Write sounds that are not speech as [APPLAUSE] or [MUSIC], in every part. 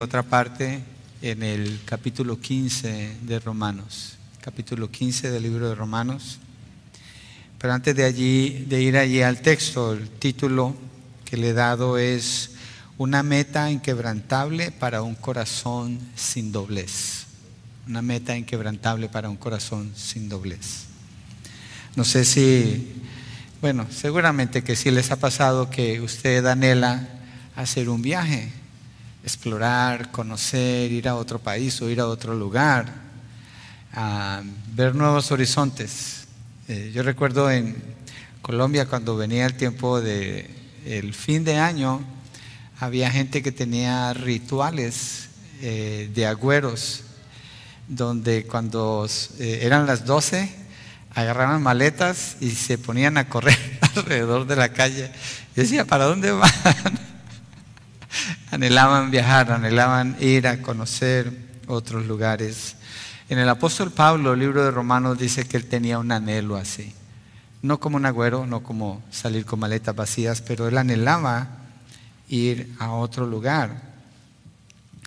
otra parte en el capítulo 15 de Romanos, capítulo 15 del libro de Romanos. Pero antes de allí de ir allí al texto, el título que le he dado es una meta inquebrantable para un corazón sin doblez. Una meta inquebrantable para un corazón sin doblez. No sé si, bueno, seguramente que sí les ha pasado que usted anhela hacer un viaje explorar, conocer, ir a otro país o ir a otro lugar, ver nuevos horizontes. Eh, yo recuerdo en Colombia cuando venía el tiempo de el fin de año, había gente que tenía rituales eh, de agüeros, donde cuando eh, eran las 12, agarraban maletas y se ponían a correr [LAUGHS] alrededor de la calle. Decía, ¿para dónde van? [LAUGHS] anhelaban viajar, anhelaban ir a conocer otros lugares. En el apóstol Pablo, el libro de Romanos, dice que él tenía un anhelo así. No como un agüero, no como salir con maletas vacías, pero él anhelaba ir a otro lugar.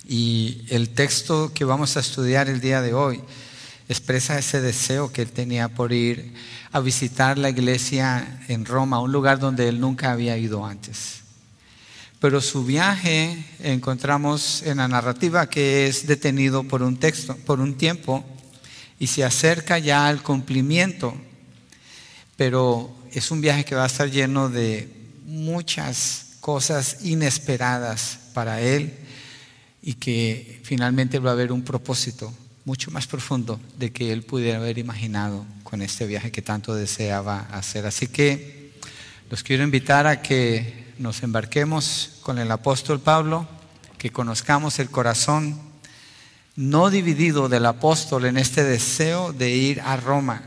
Y el texto que vamos a estudiar el día de hoy expresa ese deseo que él tenía por ir a visitar la iglesia en Roma, un lugar donde él nunca había ido antes. Pero su viaje encontramos en la narrativa que es detenido por un texto, por un tiempo, y se acerca ya al cumplimiento. Pero es un viaje que va a estar lleno de muchas cosas inesperadas para él y que finalmente va a haber un propósito mucho más profundo de que él pudiera haber imaginado con este viaje que tanto deseaba hacer. Así que los quiero invitar a que nos embarquemos con el apóstol Pablo, que conozcamos el corazón no dividido del apóstol en este deseo de ir a Roma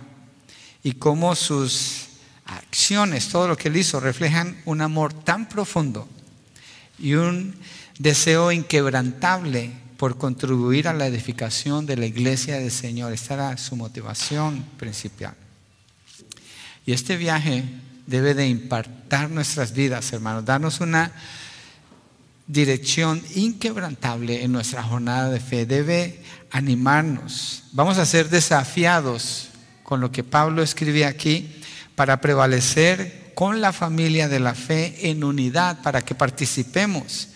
y cómo sus acciones, todo lo que él hizo, reflejan un amor tan profundo y un deseo inquebrantable por contribuir a la edificación de la iglesia del Señor. Esta era su motivación principal. Y este viaje debe de impactar nuestras vidas, hermanos, darnos una dirección inquebrantable en nuestra jornada de fe, debe animarnos. Vamos a ser desafiados con lo que Pablo escribe aquí para prevalecer con la familia de la fe en unidad, para que participemos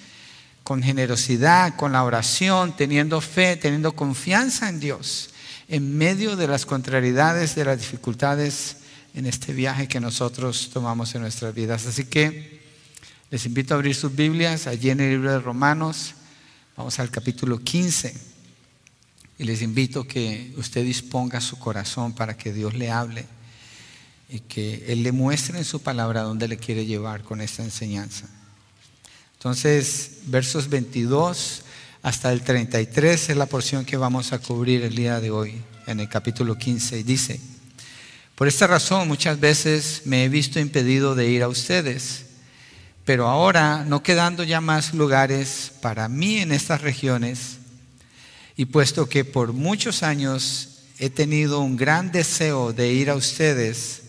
con generosidad, con la oración, teniendo fe, teniendo confianza en Dios, en medio de las contrariedades, de las dificultades en este viaje que nosotros tomamos en nuestras vidas. Así que les invito a abrir sus Biblias allí en el libro de Romanos. Vamos al capítulo 15. Y les invito que usted disponga su corazón para que Dios le hable y que Él le muestre en su palabra dónde le quiere llevar con esta enseñanza. Entonces, versos 22 hasta el 33 es la porción que vamos a cubrir el día de hoy en el capítulo 15. Y dice, por esta razón muchas veces me he visto impedido de ir a ustedes, pero ahora no quedando ya más lugares para mí en estas regiones, y puesto que por muchos años he tenido un gran deseo de ir a ustedes,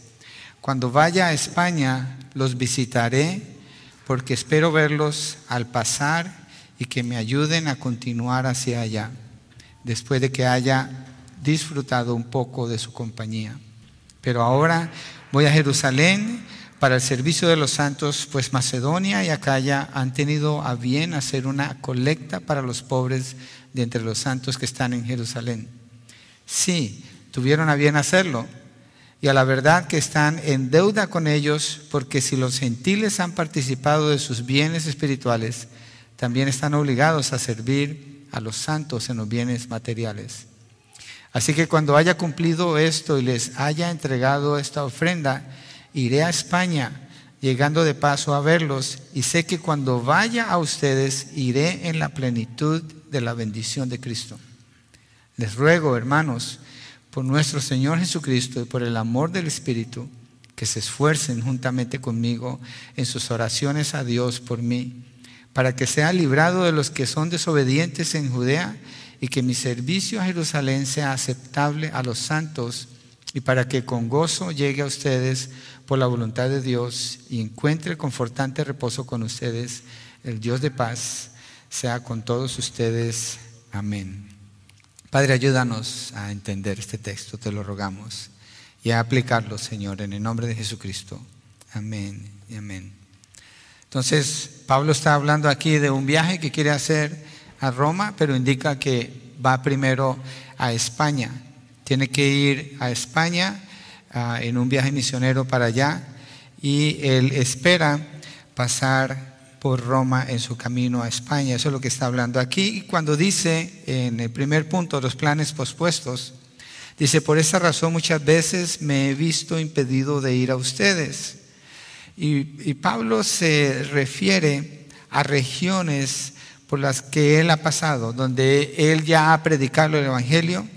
cuando vaya a España los visitaré porque espero verlos al pasar y que me ayuden a continuar hacia allá, después de que haya disfrutado un poco de su compañía. Pero ahora voy a Jerusalén para el servicio de los santos, pues Macedonia y Acaya han tenido a bien hacer una colecta para los pobres de entre los santos que están en Jerusalén. Sí, tuvieron a bien hacerlo. Y a la verdad que están en deuda con ellos, porque si los gentiles han participado de sus bienes espirituales, también están obligados a servir a los santos en los bienes materiales. Así que cuando haya cumplido esto y les haya entregado esta ofrenda, iré a España, llegando de paso a verlos, y sé que cuando vaya a ustedes, iré en la plenitud de la bendición de Cristo. Les ruego, hermanos, por nuestro Señor Jesucristo y por el amor del Espíritu, que se esfuercen juntamente conmigo en sus oraciones a Dios por mí, para que sea librado de los que son desobedientes en Judea y que mi servicio a Jerusalén sea aceptable a los santos y para que con gozo llegue a ustedes por la voluntad de Dios y encuentre confortante reposo con ustedes, el Dios de paz sea con todos ustedes. Amén. Padre, ayúdanos a entender este texto, te lo rogamos, y a aplicarlo, Señor, en el nombre de Jesucristo. Amén y amén. Entonces, Pablo está hablando aquí de un viaje que quiere hacer a Roma, pero indica que va primero a España. Tiene que ir a España ah, en un viaje misionero para allá y él espera pasar por Roma en su camino a España. Eso es lo que está hablando aquí. Y cuando dice en el primer punto, los planes pospuestos, dice, por esa razón muchas veces me he visto impedido de ir a ustedes. Y, Pablo se refiere a regiones por las que él ha pasado, donde él ya ha predicado el Evangelio.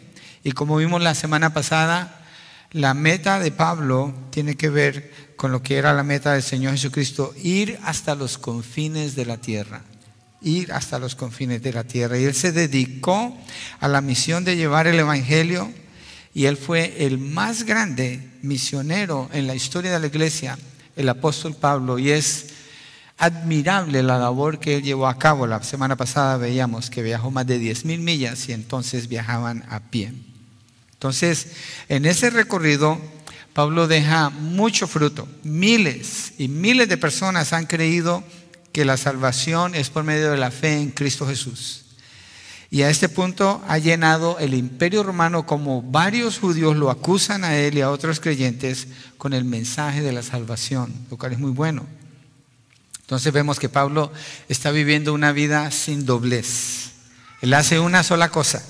Y como vimos la semana pasada, la meta de Pablo tiene que ver con lo que era la meta del Señor Jesucristo, ir hasta los confines de la tierra, ir hasta los confines de la tierra. Y él se dedicó a la misión de llevar el Evangelio y él fue el más grande misionero en la historia de la iglesia, el apóstol Pablo, y es admirable la labor que él llevó a cabo. La semana pasada veíamos que viajó más de 10 mil millas y entonces viajaban a pie. Entonces, en ese recorrido, Pablo deja mucho fruto. Miles y miles de personas han creído que la salvación es por medio de la fe en Cristo Jesús. Y a este punto ha llenado el imperio romano como varios judíos lo acusan a él y a otros creyentes con el mensaje de la salvación, lo cual es muy bueno. Entonces vemos que Pablo está viviendo una vida sin doblez. Él hace una sola cosa.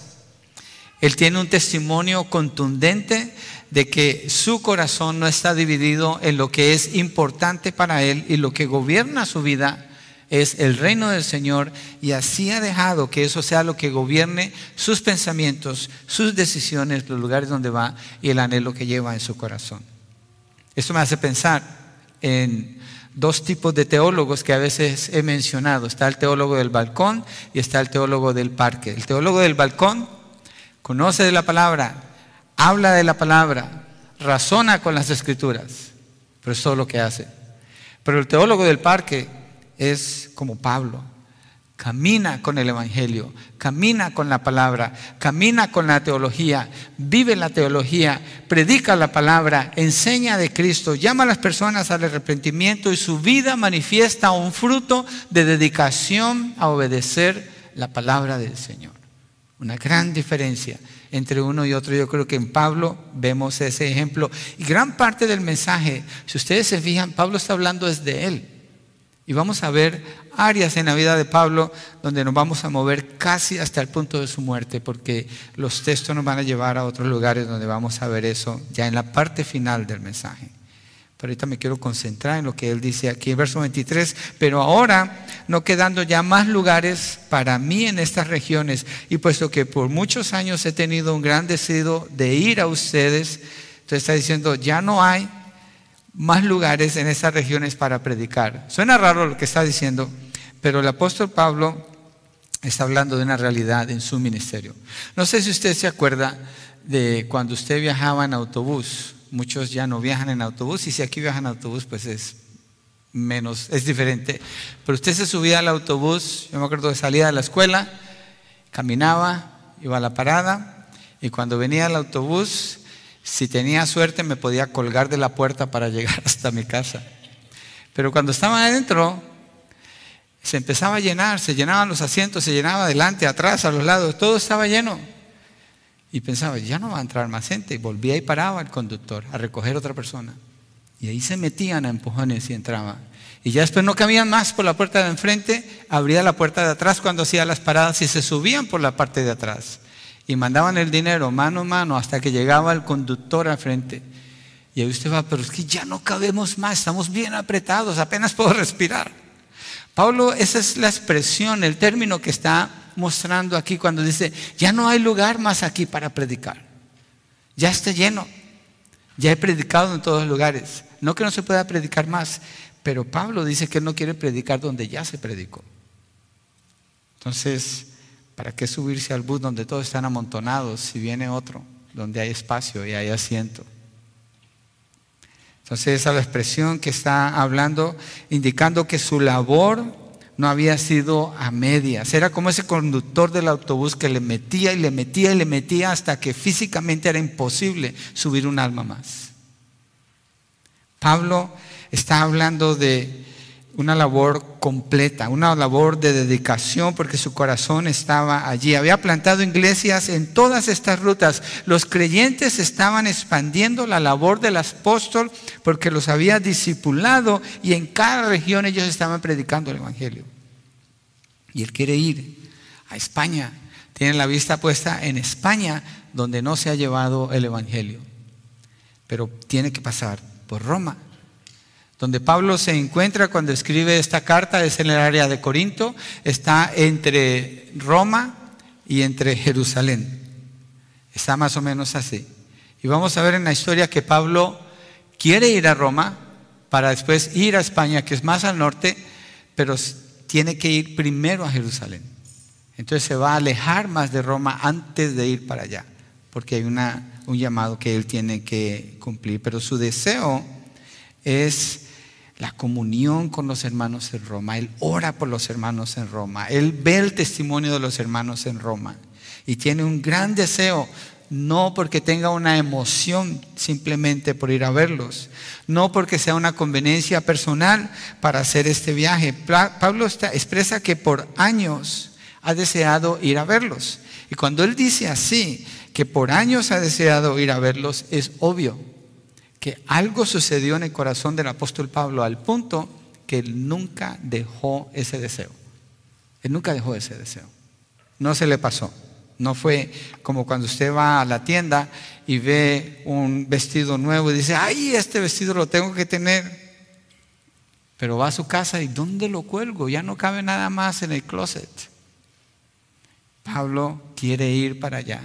Él tiene un testimonio contundente de que su corazón no está dividido en lo que es importante para él y lo que gobierna su vida es el reino del Señor y así ha dejado que eso sea lo que gobierne sus pensamientos, sus decisiones, los lugares donde va y el anhelo que lleva en su corazón. Esto me hace pensar en dos tipos de teólogos que a veces he mencionado. Está el teólogo del balcón y está el teólogo del parque. El teólogo del balcón conoce de la palabra, habla de la palabra, razona con las escrituras, pero es todo lo que hace. Pero el teólogo del parque es como Pablo, camina con el Evangelio, camina con la palabra, camina con la teología, vive la teología, predica la palabra, enseña de Cristo, llama a las personas al arrepentimiento y su vida manifiesta un fruto de dedicación a obedecer la palabra del Señor. Una gran diferencia entre uno y otro. Yo creo que en Pablo vemos ese ejemplo. Y gran parte del mensaje, si ustedes se fijan, Pablo está hablando desde él. Y vamos a ver áreas en la vida de Pablo donde nos vamos a mover casi hasta el punto de su muerte, porque los textos nos van a llevar a otros lugares donde vamos a ver eso ya en la parte final del mensaje. Pero ahorita me quiero concentrar en lo que él dice aquí en verso 23. Pero ahora, no quedando ya más lugares para mí en estas regiones, y puesto que por muchos años he tenido un gran deseo de ir a ustedes, entonces está diciendo, ya no hay más lugares en estas regiones para predicar. Suena raro lo que está diciendo, pero el apóstol Pablo está hablando de una realidad en su ministerio. No sé si usted se acuerda de cuando usted viajaba en autobús muchos ya no viajan en autobús y si aquí viajan en autobús pues es menos, es diferente. Pero usted se subía al autobús, yo me acuerdo que salía de la escuela, caminaba, iba a la parada y cuando venía al autobús, si tenía suerte me podía colgar de la puerta para llegar [LAUGHS] hasta mi casa. Pero cuando estaba adentro, se empezaba a llenar, se llenaban los asientos, se llenaba adelante, atrás, a los lados, todo estaba lleno. Y pensaba, ya no va a entrar más gente. Y volvía y paraba el conductor a recoger otra persona. Y ahí se metían a empujones y entraba. Y ya después no cabían más por la puerta de enfrente, abría la puerta de atrás cuando hacía las paradas y se subían por la parte de atrás. Y mandaban el dinero mano a mano hasta que llegaba el conductor al frente. Y ahí usted va, pero es que ya no cabemos más, estamos bien apretados, apenas puedo respirar. Pablo, esa es la expresión, el término que está mostrando aquí cuando dice, ya no hay lugar más aquí para predicar. Ya está lleno. Ya he predicado en todos los lugares. No que no se pueda predicar más, pero Pablo dice que no quiere predicar donde ya se predicó. Entonces, ¿para qué subirse al bus donde todos están amontonados si viene otro, donde hay espacio y hay asiento? Entonces, esa es la expresión que está hablando, indicando que su labor no había sido a medias. Era como ese conductor del autobús que le metía y le metía y le metía hasta que físicamente era imposible subir un alma más. Pablo está hablando de una labor completa, una labor de dedicación porque su corazón estaba allí. Había plantado iglesias en todas estas rutas. Los creyentes estaban expandiendo la labor del apóstol porque los había discipulado y en cada región ellos estaban predicando el Evangelio. Y él quiere ir a España. Tiene la vista puesta en España donde no se ha llevado el Evangelio. Pero tiene que pasar por Roma donde Pablo se encuentra cuando escribe esta carta es en el área de Corinto, está entre Roma y entre Jerusalén. Está más o menos así. Y vamos a ver en la historia que Pablo quiere ir a Roma para después ir a España, que es más al norte, pero tiene que ir primero a Jerusalén. Entonces se va a alejar más de Roma antes de ir para allá, porque hay una, un llamado que él tiene que cumplir. Pero su deseo es la comunión con los hermanos en Roma. Él ora por los hermanos en Roma. Él ve el testimonio de los hermanos en Roma. Y tiene un gran deseo, no porque tenga una emoción simplemente por ir a verlos, no porque sea una conveniencia personal para hacer este viaje. Pablo expresa que por años ha deseado ir a verlos. Y cuando él dice así, que por años ha deseado ir a verlos, es obvio que algo sucedió en el corazón del apóstol Pablo al punto que él nunca dejó ese deseo. Él nunca dejó ese deseo. No se le pasó. No fue como cuando usted va a la tienda y ve un vestido nuevo y dice, ay, este vestido lo tengo que tener. Pero va a su casa y ¿dónde lo cuelgo? Ya no cabe nada más en el closet. Pablo quiere ir para allá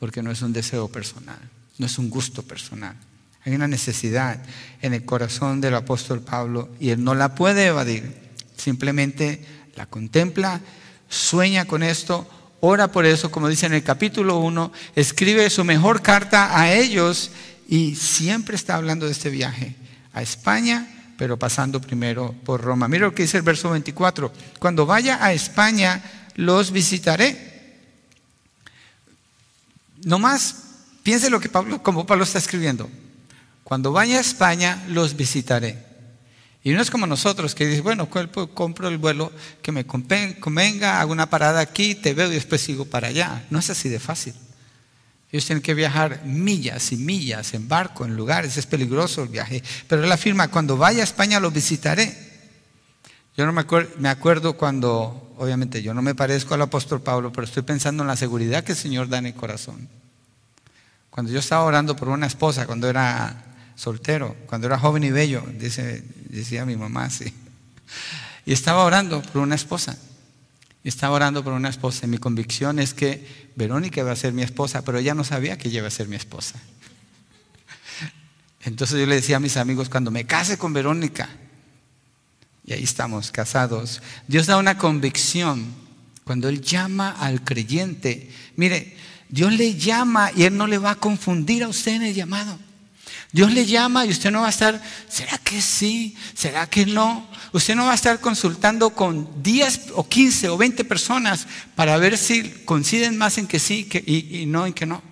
porque no es un deseo personal, no es un gusto personal. Hay una necesidad en el corazón del apóstol Pablo y él no la puede evadir. Simplemente la contempla, sueña con esto, ora por eso, como dice en el capítulo 1, escribe su mejor carta a ellos y siempre está hablando de este viaje a España, pero pasando primero por Roma. Mira lo que dice el verso 24. Cuando vaya a España, los visitaré. No más, piense lo que Pablo, como Pablo está escribiendo. Cuando vaya a España, los visitaré. Y no es como nosotros que dices, bueno, compro el vuelo que me convenga, hago una parada aquí, te veo y después sigo para allá. No es así de fácil. Ellos tienen que viajar millas y millas en barco, en lugares, es peligroso el viaje. Pero él afirma, cuando vaya a España los visitaré. Yo no me, me acuerdo cuando, obviamente yo no me parezco al apóstol Pablo, pero estoy pensando en la seguridad que el Señor da en el corazón. Cuando yo estaba orando por una esposa, cuando era soltero, cuando era joven y bello, dice, decía mi mamá así. Y estaba orando por una esposa. Estaba orando por una esposa. Y mi convicción es que Verónica iba a ser mi esposa, pero ella no sabía que ella iba a ser mi esposa. Entonces yo le decía a mis amigos, cuando me case con Verónica, y ahí estamos, casados, Dios da una convicción cuando Él llama al creyente. Mire, Dios le llama y Él no le va a confundir a usted en el llamado. Dios le llama y usted no va a estar, ¿será que sí? ¿Será que no? Usted no va a estar consultando con 10 o 15 o 20 personas para ver si coinciden más en que sí y, y no en que no.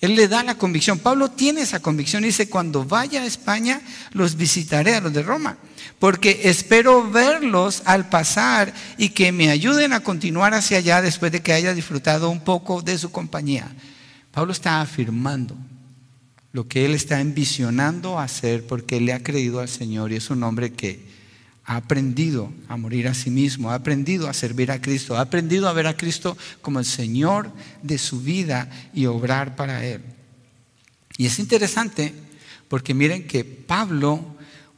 Él le da la convicción. Pablo tiene esa convicción. Dice, cuando vaya a España, los visitaré a los de Roma. Porque espero verlos al pasar y que me ayuden a continuar hacia allá después de que haya disfrutado un poco de su compañía. Pablo está afirmando lo que él está envisionando hacer porque él le ha creído al Señor y es un hombre que ha aprendido a morir a sí mismo, ha aprendido a servir a Cristo, ha aprendido a ver a Cristo como el Señor de su vida y obrar para él. Y es interesante porque miren que Pablo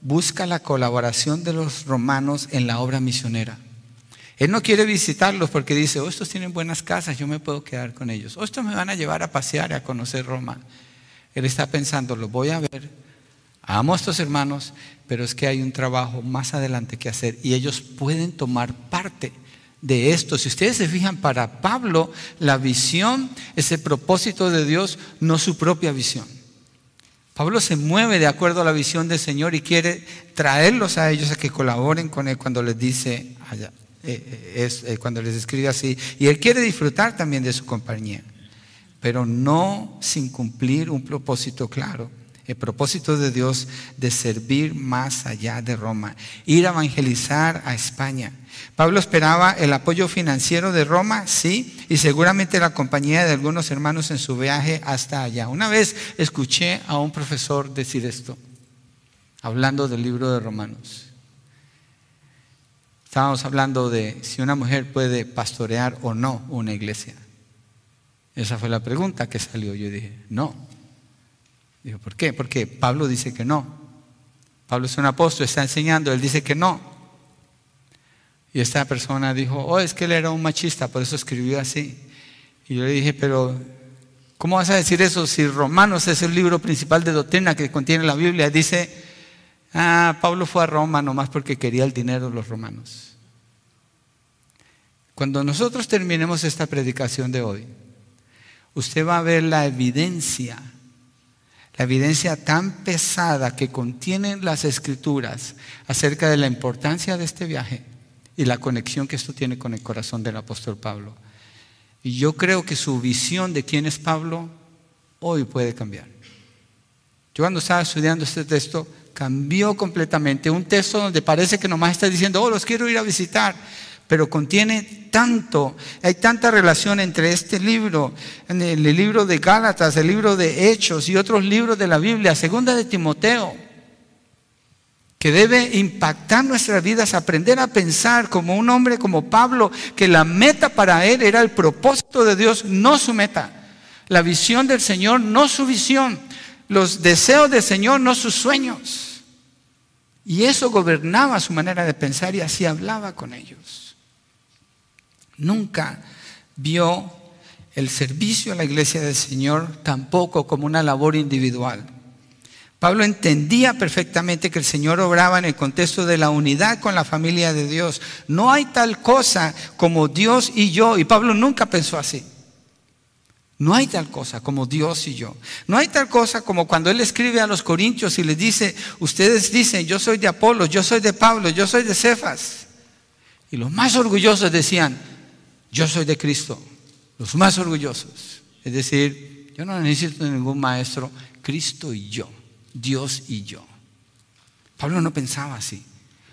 busca la colaboración de los romanos en la obra misionera. Él no quiere visitarlos porque dice, oh, estos tienen buenas casas, yo me puedo quedar con ellos. Oh, estos me van a llevar a pasear a conocer Roma. Él está pensando, lo voy a ver, amo a estos hermanos, pero es que hay un trabajo más adelante que hacer y ellos pueden tomar parte de esto. Si ustedes se fijan, para Pablo la visión es el propósito de Dios, no su propia visión. Pablo se mueve de acuerdo a la visión del Señor y quiere traerlos a ellos a que colaboren con Él cuando les dice, eh, es eh, cuando les escribe así. Y él quiere disfrutar también de su compañía, pero no sin cumplir un propósito claro. El propósito de Dios de servir más allá de Roma, ir a evangelizar a España. Pablo esperaba el apoyo financiero de Roma, sí, y seguramente la compañía de algunos hermanos en su viaje hasta allá. Una vez escuché a un profesor decir esto, hablando del libro de Romanos. Estábamos hablando de si una mujer puede pastorear o no una iglesia. Esa fue la pregunta que salió. Yo dije, no. Dijo, ¿por qué? Porque Pablo dice que no. Pablo es un apóstol, está enseñando, él dice que no. Y esta persona dijo, oh, es que él era un machista, por eso escribió así. Y yo le dije, pero ¿cómo vas a decir eso si Romanos es el libro principal de doctrina que contiene la Biblia? Dice, ah, Pablo fue a Roma nomás porque quería el dinero de los romanos. Cuando nosotros terminemos esta predicación de hoy, usted va a ver la evidencia la evidencia tan pesada que contienen las escrituras acerca de la importancia de este viaje y la conexión que esto tiene con el corazón del apóstol Pablo. Y yo creo que su visión de quién es Pablo hoy puede cambiar. Yo cuando estaba estudiando este texto cambió completamente. Un texto donde parece que nomás está diciendo, oh, los quiero ir a visitar pero contiene tanto, hay tanta relación entre este libro, el libro de Gálatas, el libro de Hechos y otros libros de la Biblia, segunda de Timoteo, que debe impactar nuestras vidas, aprender a pensar como un hombre como Pablo, que la meta para él era el propósito de Dios, no su meta, la visión del Señor, no su visión, los deseos del Señor, no sus sueños. Y eso gobernaba su manera de pensar y así hablaba con ellos. Nunca vio el servicio a la iglesia del Señor tampoco como una labor individual. Pablo entendía perfectamente que el Señor obraba en el contexto de la unidad con la familia de Dios. No hay tal cosa como Dios y yo. Y Pablo nunca pensó así. No hay tal cosa como Dios y yo. No hay tal cosa como cuando él escribe a los corintios y les dice, ustedes dicen, yo soy de Apolo, yo soy de Pablo, yo soy de Cefas. Y los más orgullosos decían, yo soy de Cristo, los más orgullosos. Es decir, yo no necesito ningún maestro, Cristo y yo, Dios y yo. Pablo no pensaba así.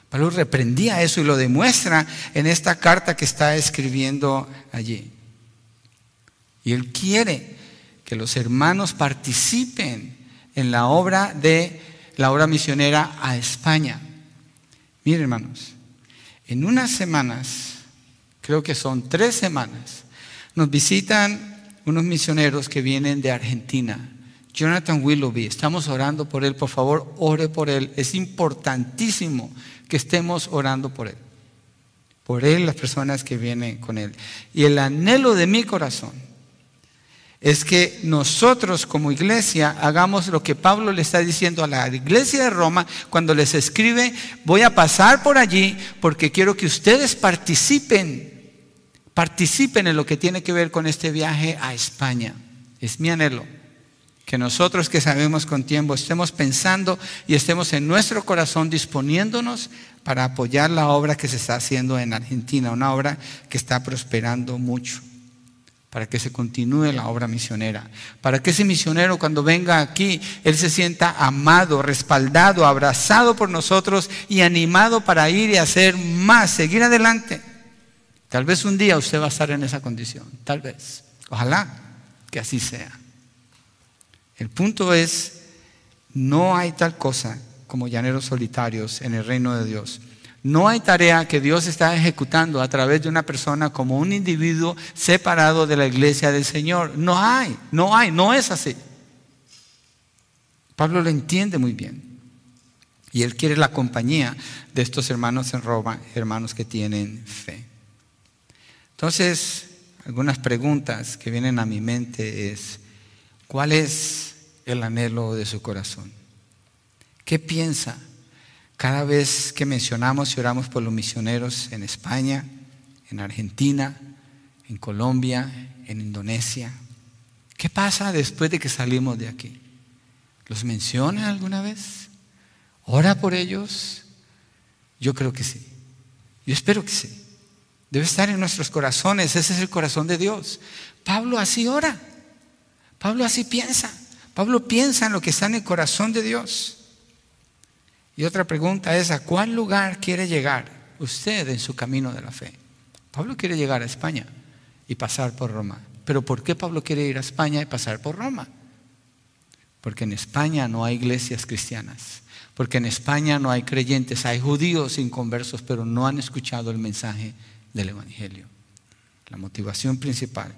Pablo reprendía eso y lo demuestra en esta carta que está escribiendo allí. Y él quiere que los hermanos participen en la obra de la obra misionera a España. Miren, hermanos, en unas semanas creo que son tres semanas, nos visitan unos misioneros que vienen de Argentina. Jonathan Willoughby, estamos orando por él, por favor, ore por él. Es importantísimo que estemos orando por él. Por él, las personas que vienen con él. Y el anhelo de mi corazón es que nosotros como iglesia hagamos lo que Pablo le está diciendo a la iglesia de Roma cuando les escribe, voy a pasar por allí porque quiero que ustedes participen participen en lo que tiene que ver con este viaje a España. Es mi anhelo. Que nosotros que sabemos con tiempo estemos pensando y estemos en nuestro corazón disponiéndonos para apoyar la obra que se está haciendo en Argentina, una obra que está prosperando mucho, para que se continúe la obra misionera, para que ese misionero cuando venga aquí, él se sienta amado, respaldado, abrazado por nosotros y animado para ir y hacer más, seguir adelante. Tal vez un día usted va a estar en esa condición, tal vez. Ojalá que así sea. El punto es, no hay tal cosa como llaneros solitarios en el reino de Dios. No hay tarea que Dios está ejecutando a través de una persona como un individuo separado de la iglesia del Señor. No hay, no hay, no es así. Pablo lo entiende muy bien. Y él quiere la compañía de estos hermanos en Roma, hermanos que tienen fe. Entonces, algunas preguntas que vienen a mi mente es, ¿cuál es el anhelo de su corazón? ¿Qué piensa cada vez que mencionamos y oramos por los misioneros en España, en Argentina, en Colombia, en Indonesia? ¿Qué pasa después de que salimos de aquí? ¿Los menciona alguna vez? ¿Ora por ellos? Yo creo que sí. Yo espero que sí. Debe estar en nuestros corazones. Ese es el corazón de Dios. Pablo así ora. Pablo así piensa. Pablo piensa en lo que está en el corazón de Dios. Y otra pregunta es, ¿a cuál lugar quiere llegar usted en su camino de la fe? Pablo quiere llegar a España y pasar por Roma. Pero ¿por qué Pablo quiere ir a España y pasar por Roma? Porque en España no hay iglesias cristianas. Porque en España no hay creyentes, hay judíos inconversos, pero no han escuchado el mensaje del Evangelio. La motivación principal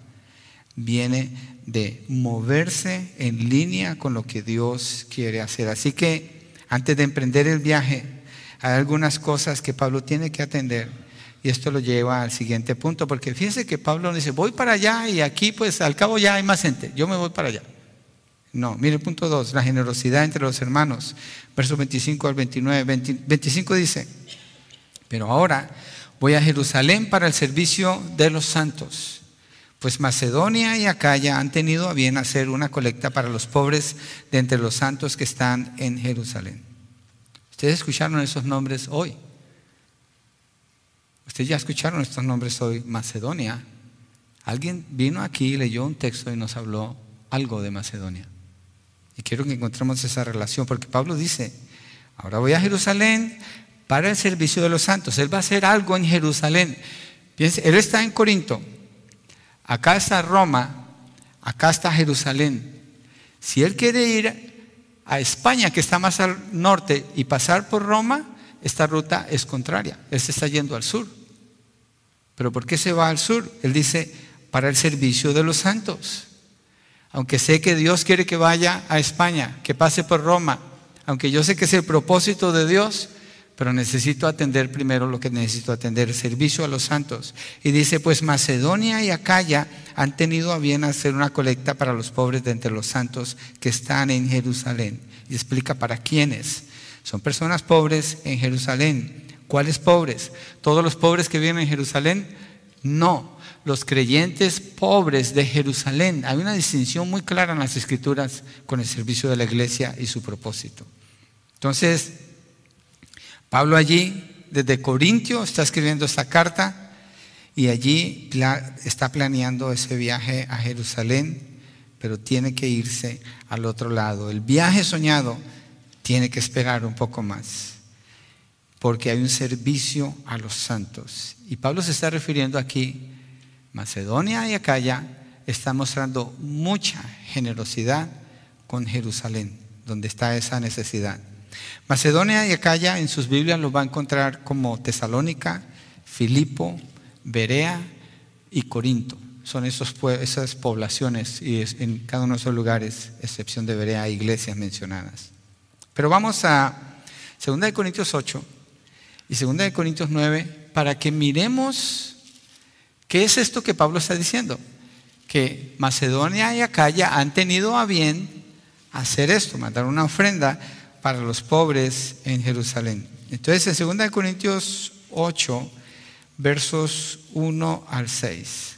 viene de moverse en línea con lo que Dios quiere hacer. Así que antes de emprender el viaje, hay algunas cosas que Pablo tiene que atender. Y esto lo lleva al siguiente punto, porque fíjense que Pablo dice, voy para allá y aquí pues al cabo ya hay más gente, yo me voy para allá. No, mire el punto 2, la generosidad entre los hermanos, versos 25 al 29. 25 dice, pero ahora voy a Jerusalén para el servicio de los santos, pues Macedonia y Acaya han tenido a bien hacer una colecta para los pobres de entre los santos que están en Jerusalén. Ustedes escucharon esos nombres hoy. Ustedes ya escucharon estos nombres hoy. Macedonia. Alguien vino aquí, leyó un texto y nos habló algo de Macedonia. Y quiero que encontremos esa relación, porque Pablo dice, ahora voy a Jerusalén para el servicio de los santos. Él va a hacer algo en Jerusalén. Él está en Corinto, acá está Roma, acá está Jerusalén. Si él quiere ir a España, que está más al norte, y pasar por Roma, esta ruta es contraria. Él se está yendo al sur. ¿Pero por qué se va al sur? Él dice, para el servicio de los santos. Aunque sé que Dios quiere que vaya a España, que pase por Roma, aunque yo sé que es el propósito de Dios, pero necesito atender primero lo que necesito atender, servicio a los santos. Y dice, pues Macedonia y Acaya han tenido a bien hacer una colecta para los pobres de entre los santos que están en Jerusalén. Y explica para quiénes. Son personas pobres en Jerusalén. ¿Cuáles pobres? ¿Todos los pobres que viven en Jerusalén? No, los creyentes pobres de Jerusalén. Hay una distinción muy clara en las escrituras con el servicio de la iglesia y su propósito. Entonces, Pablo allí, desde Corintio, está escribiendo esta carta y allí está planeando ese viaje a Jerusalén, pero tiene que irse al otro lado. El viaje soñado tiene que esperar un poco más, porque hay un servicio a los santos. Y Pablo se está refiriendo aquí Macedonia y Acaya están mostrando mucha generosidad con Jerusalén, donde está esa necesidad. Macedonia y Acaya en sus Biblias los va a encontrar como Tesalónica, Filipo, Berea y Corinto. Son esos, esas poblaciones y en cada uno de esos lugares, excepción de Berea, iglesias mencionadas. Pero vamos a 2 Corintios 8 y 2 Corintios 9 para que miremos ¿Qué es esto que Pablo está diciendo? Que Macedonia y Acaya han tenido a bien hacer esto, mandar una ofrenda para los pobres en Jerusalén. Entonces, en 2 Corintios 8, versos 1 al 6,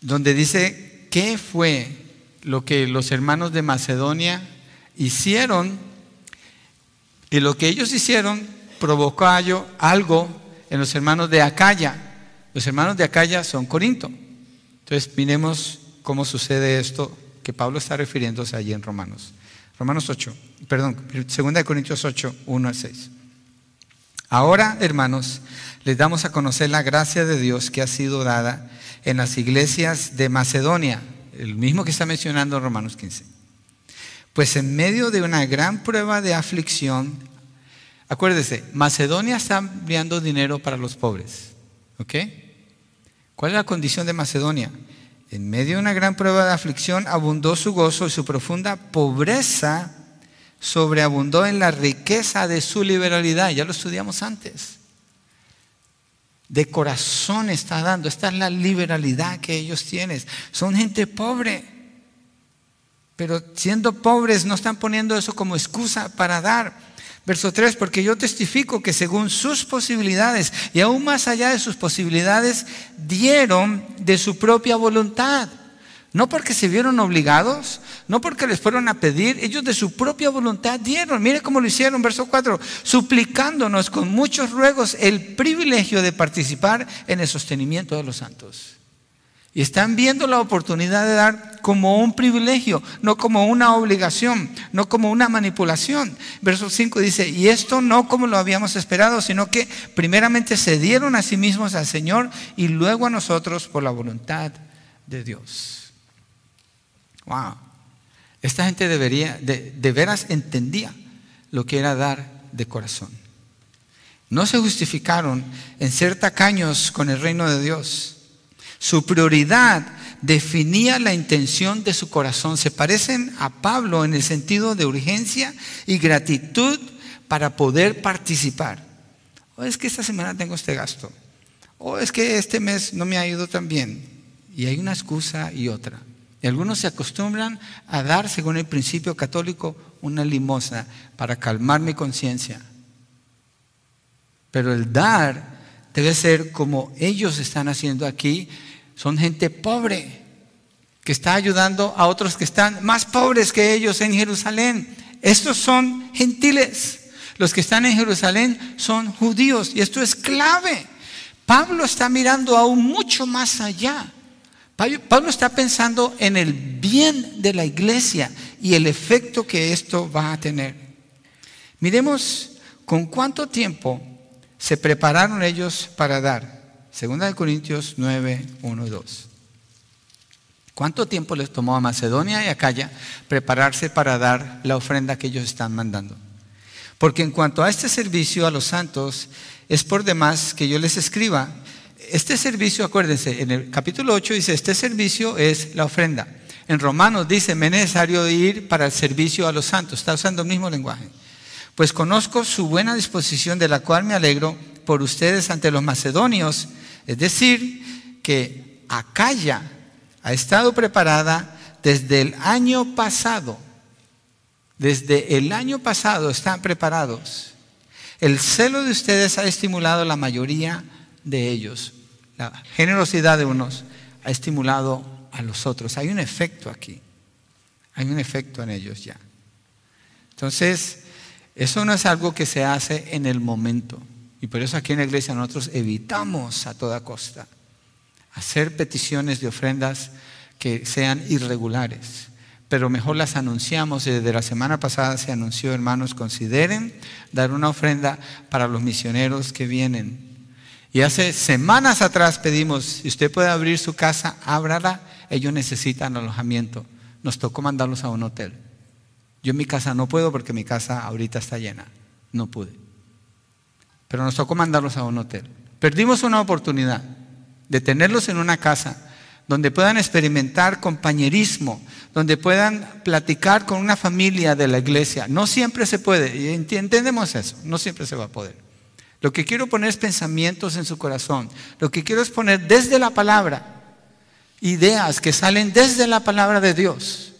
donde dice, ¿qué fue lo que los hermanos de Macedonia hicieron? Y lo que ellos hicieron provocó algo en los hermanos de Acaya. Los hermanos de Acaya son Corinto. Entonces, miremos cómo sucede esto que Pablo está refiriéndose allí en Romanos. Romanos 8, perdón, 2 Corintios 8, 1 al 6. Ahora, hermanos, les damos a conocer la gracia de Dios que ha sido dada en las iglesias de Macedonia, el mismo que está mencionando en Romanos 15. Pues en medio de una gran prueba de aflicción, Acuérdese, Macedonia está enviando dinero para los pobres. ¿Ok? ¿Cuál es la condición de Macedonia? En medio de una gran prueba de aflicción abundó su gozo y su profunda pobreza sobreabundó en la riqueza de su liberalidad. Ya lo estudiamos antes. De corazón está dando. Esta es la liberalidad que ellos tienen. Son gente pobre. Pero siendo pobres no están poniendo eso como excusa para dar. Verso 3, porque yo testifico que según sus posibilidades y aún más allá de sus posibilidades, dieron de su propia voluntad, No porque se vieron obligados, no porque les fueron a pedir, ellos de su propia voluntad dieron. Mire cómo lo hicieron, verso 4, suplicándonos con muchos ruegos el privilegio de participar en el sostenimiento de los santos. Y están viendo la oportunidad de dar como un privilegio, no como una obligación, no como una manipulación. Verso 5 dice, y esto no como lo habíamos esperado, sino que primeramente se dieron a sí mismos al Señor y luego a nosotros por la voluntad de Dios. Wow. Esta gente debería, de, de veras entendía lo que era dar de corazón. No se justificaron en ser tacaños con el reino de Dios su prioridad definía la intención de su corazón. Se parecen a Pablo en el sentido de urgencia y gratitud para poder participar. O es que esta semana tengo este gasto. O es que este mes no me ha ido tan bien. Y hay una excusa y otra. Y algunos se acostumbran a dar, según el principio católico, una limosna para calmar mi conciencia. Pero el dar debe ser como ellos están haciendo aquí, son gente pobre que está ayudando a otros que están más pobres que ellos en Jerusalén. Estos son gentiles. Los que están en Jerusalén son judíos y esto es clave. Pablo está mirando aún mucho más allá. Pablo está pensando en el bien de la iglesia y el efecto que esto va a tener. Miremos con cuánto tiempo se prepararon ellos para dar. Segunda de Corintios 9, 1 y 2. ¿Cuánto tiempo les tomó a Macedonia y a Acaya prepararse para dar la ofrenda que ellos están mandando? Porque en cuanto a este servicio a los santos, es por demás que yo les escriba. Este servicio, acuérdense, en el capítulo 8 dice, este servicio es la ofrenda. En Romanos dice, me es necesario ir para el servicio a los santos. Está usando el mismo lenguaje. Pues conozco su buena disposición, de la cual me alegro por ustedes ante los macedonios es decir, que Acaya ha estado preparada desde el año pasado. Desde el año pasado están preparados. El celo de ustedes ha estimulado la mayoría de ellos. La generosidad de unos ha estimulado a los otros. Hay un efecto aquí. Hay un efecto en ellos ya. Entonces, eso no es algo que se hace en el momento. Y por eso aquí en la iglesia nosotros evitamos a toda costa hacer peticiones de ofrendas que sean irregulares. Pero mejor las anunciamos. Desde la semana pasada se anunció, hermanos, consideren dar una ofrenda para los misioneros que vienen. Y hace semanas atrás pedimos, si usted puede abrir su casa, ábrala. Ellos necesitan alojamiento. Nos tocó mandarlos a un hotel. Yo en mi casa no puedo porque mi casa ahorita está llena. No pude pero nos tocó mandarlos a un hotel. Perdimos una oportunidad de tenerlos en una casa donde puedan experimentar compañerismo, donde puedan platicar con una familia de la iglesia. No siempre se puede, y entendemos eso, no siempre se va a poder. Lo que quiero poner es pensamientos en su corazón. Lo que quiero es poner desde la palabra ideas que salen desde la palabra de Dios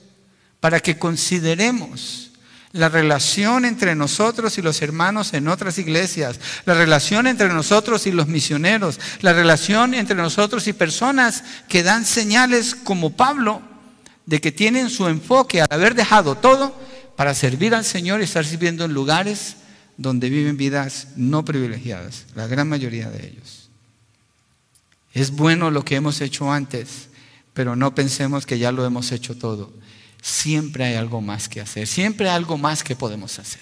para que consideremos la relación entre nosotros y los hermanos en otras iglesias, la relación entre nosotros y los misioneros, la relación entre nosotros y personas que dan señales como Pablo de que tienen su enfoque al haber dejado todo para servir al Señor y estar sirviendo en lugares donde viven vidas no privilegiadas, la gran mayoría de ellos. Es bueno lo que hemos hecho antes, pero no pensemos que ya lo hemos hecho todo siempre hay algo más que hacer, siempre hay algo más que podemos hacer.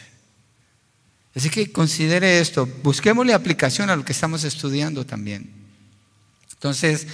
Así que considere esto, busquémosle aplicación a lo que estamos estudiando también. Entonces,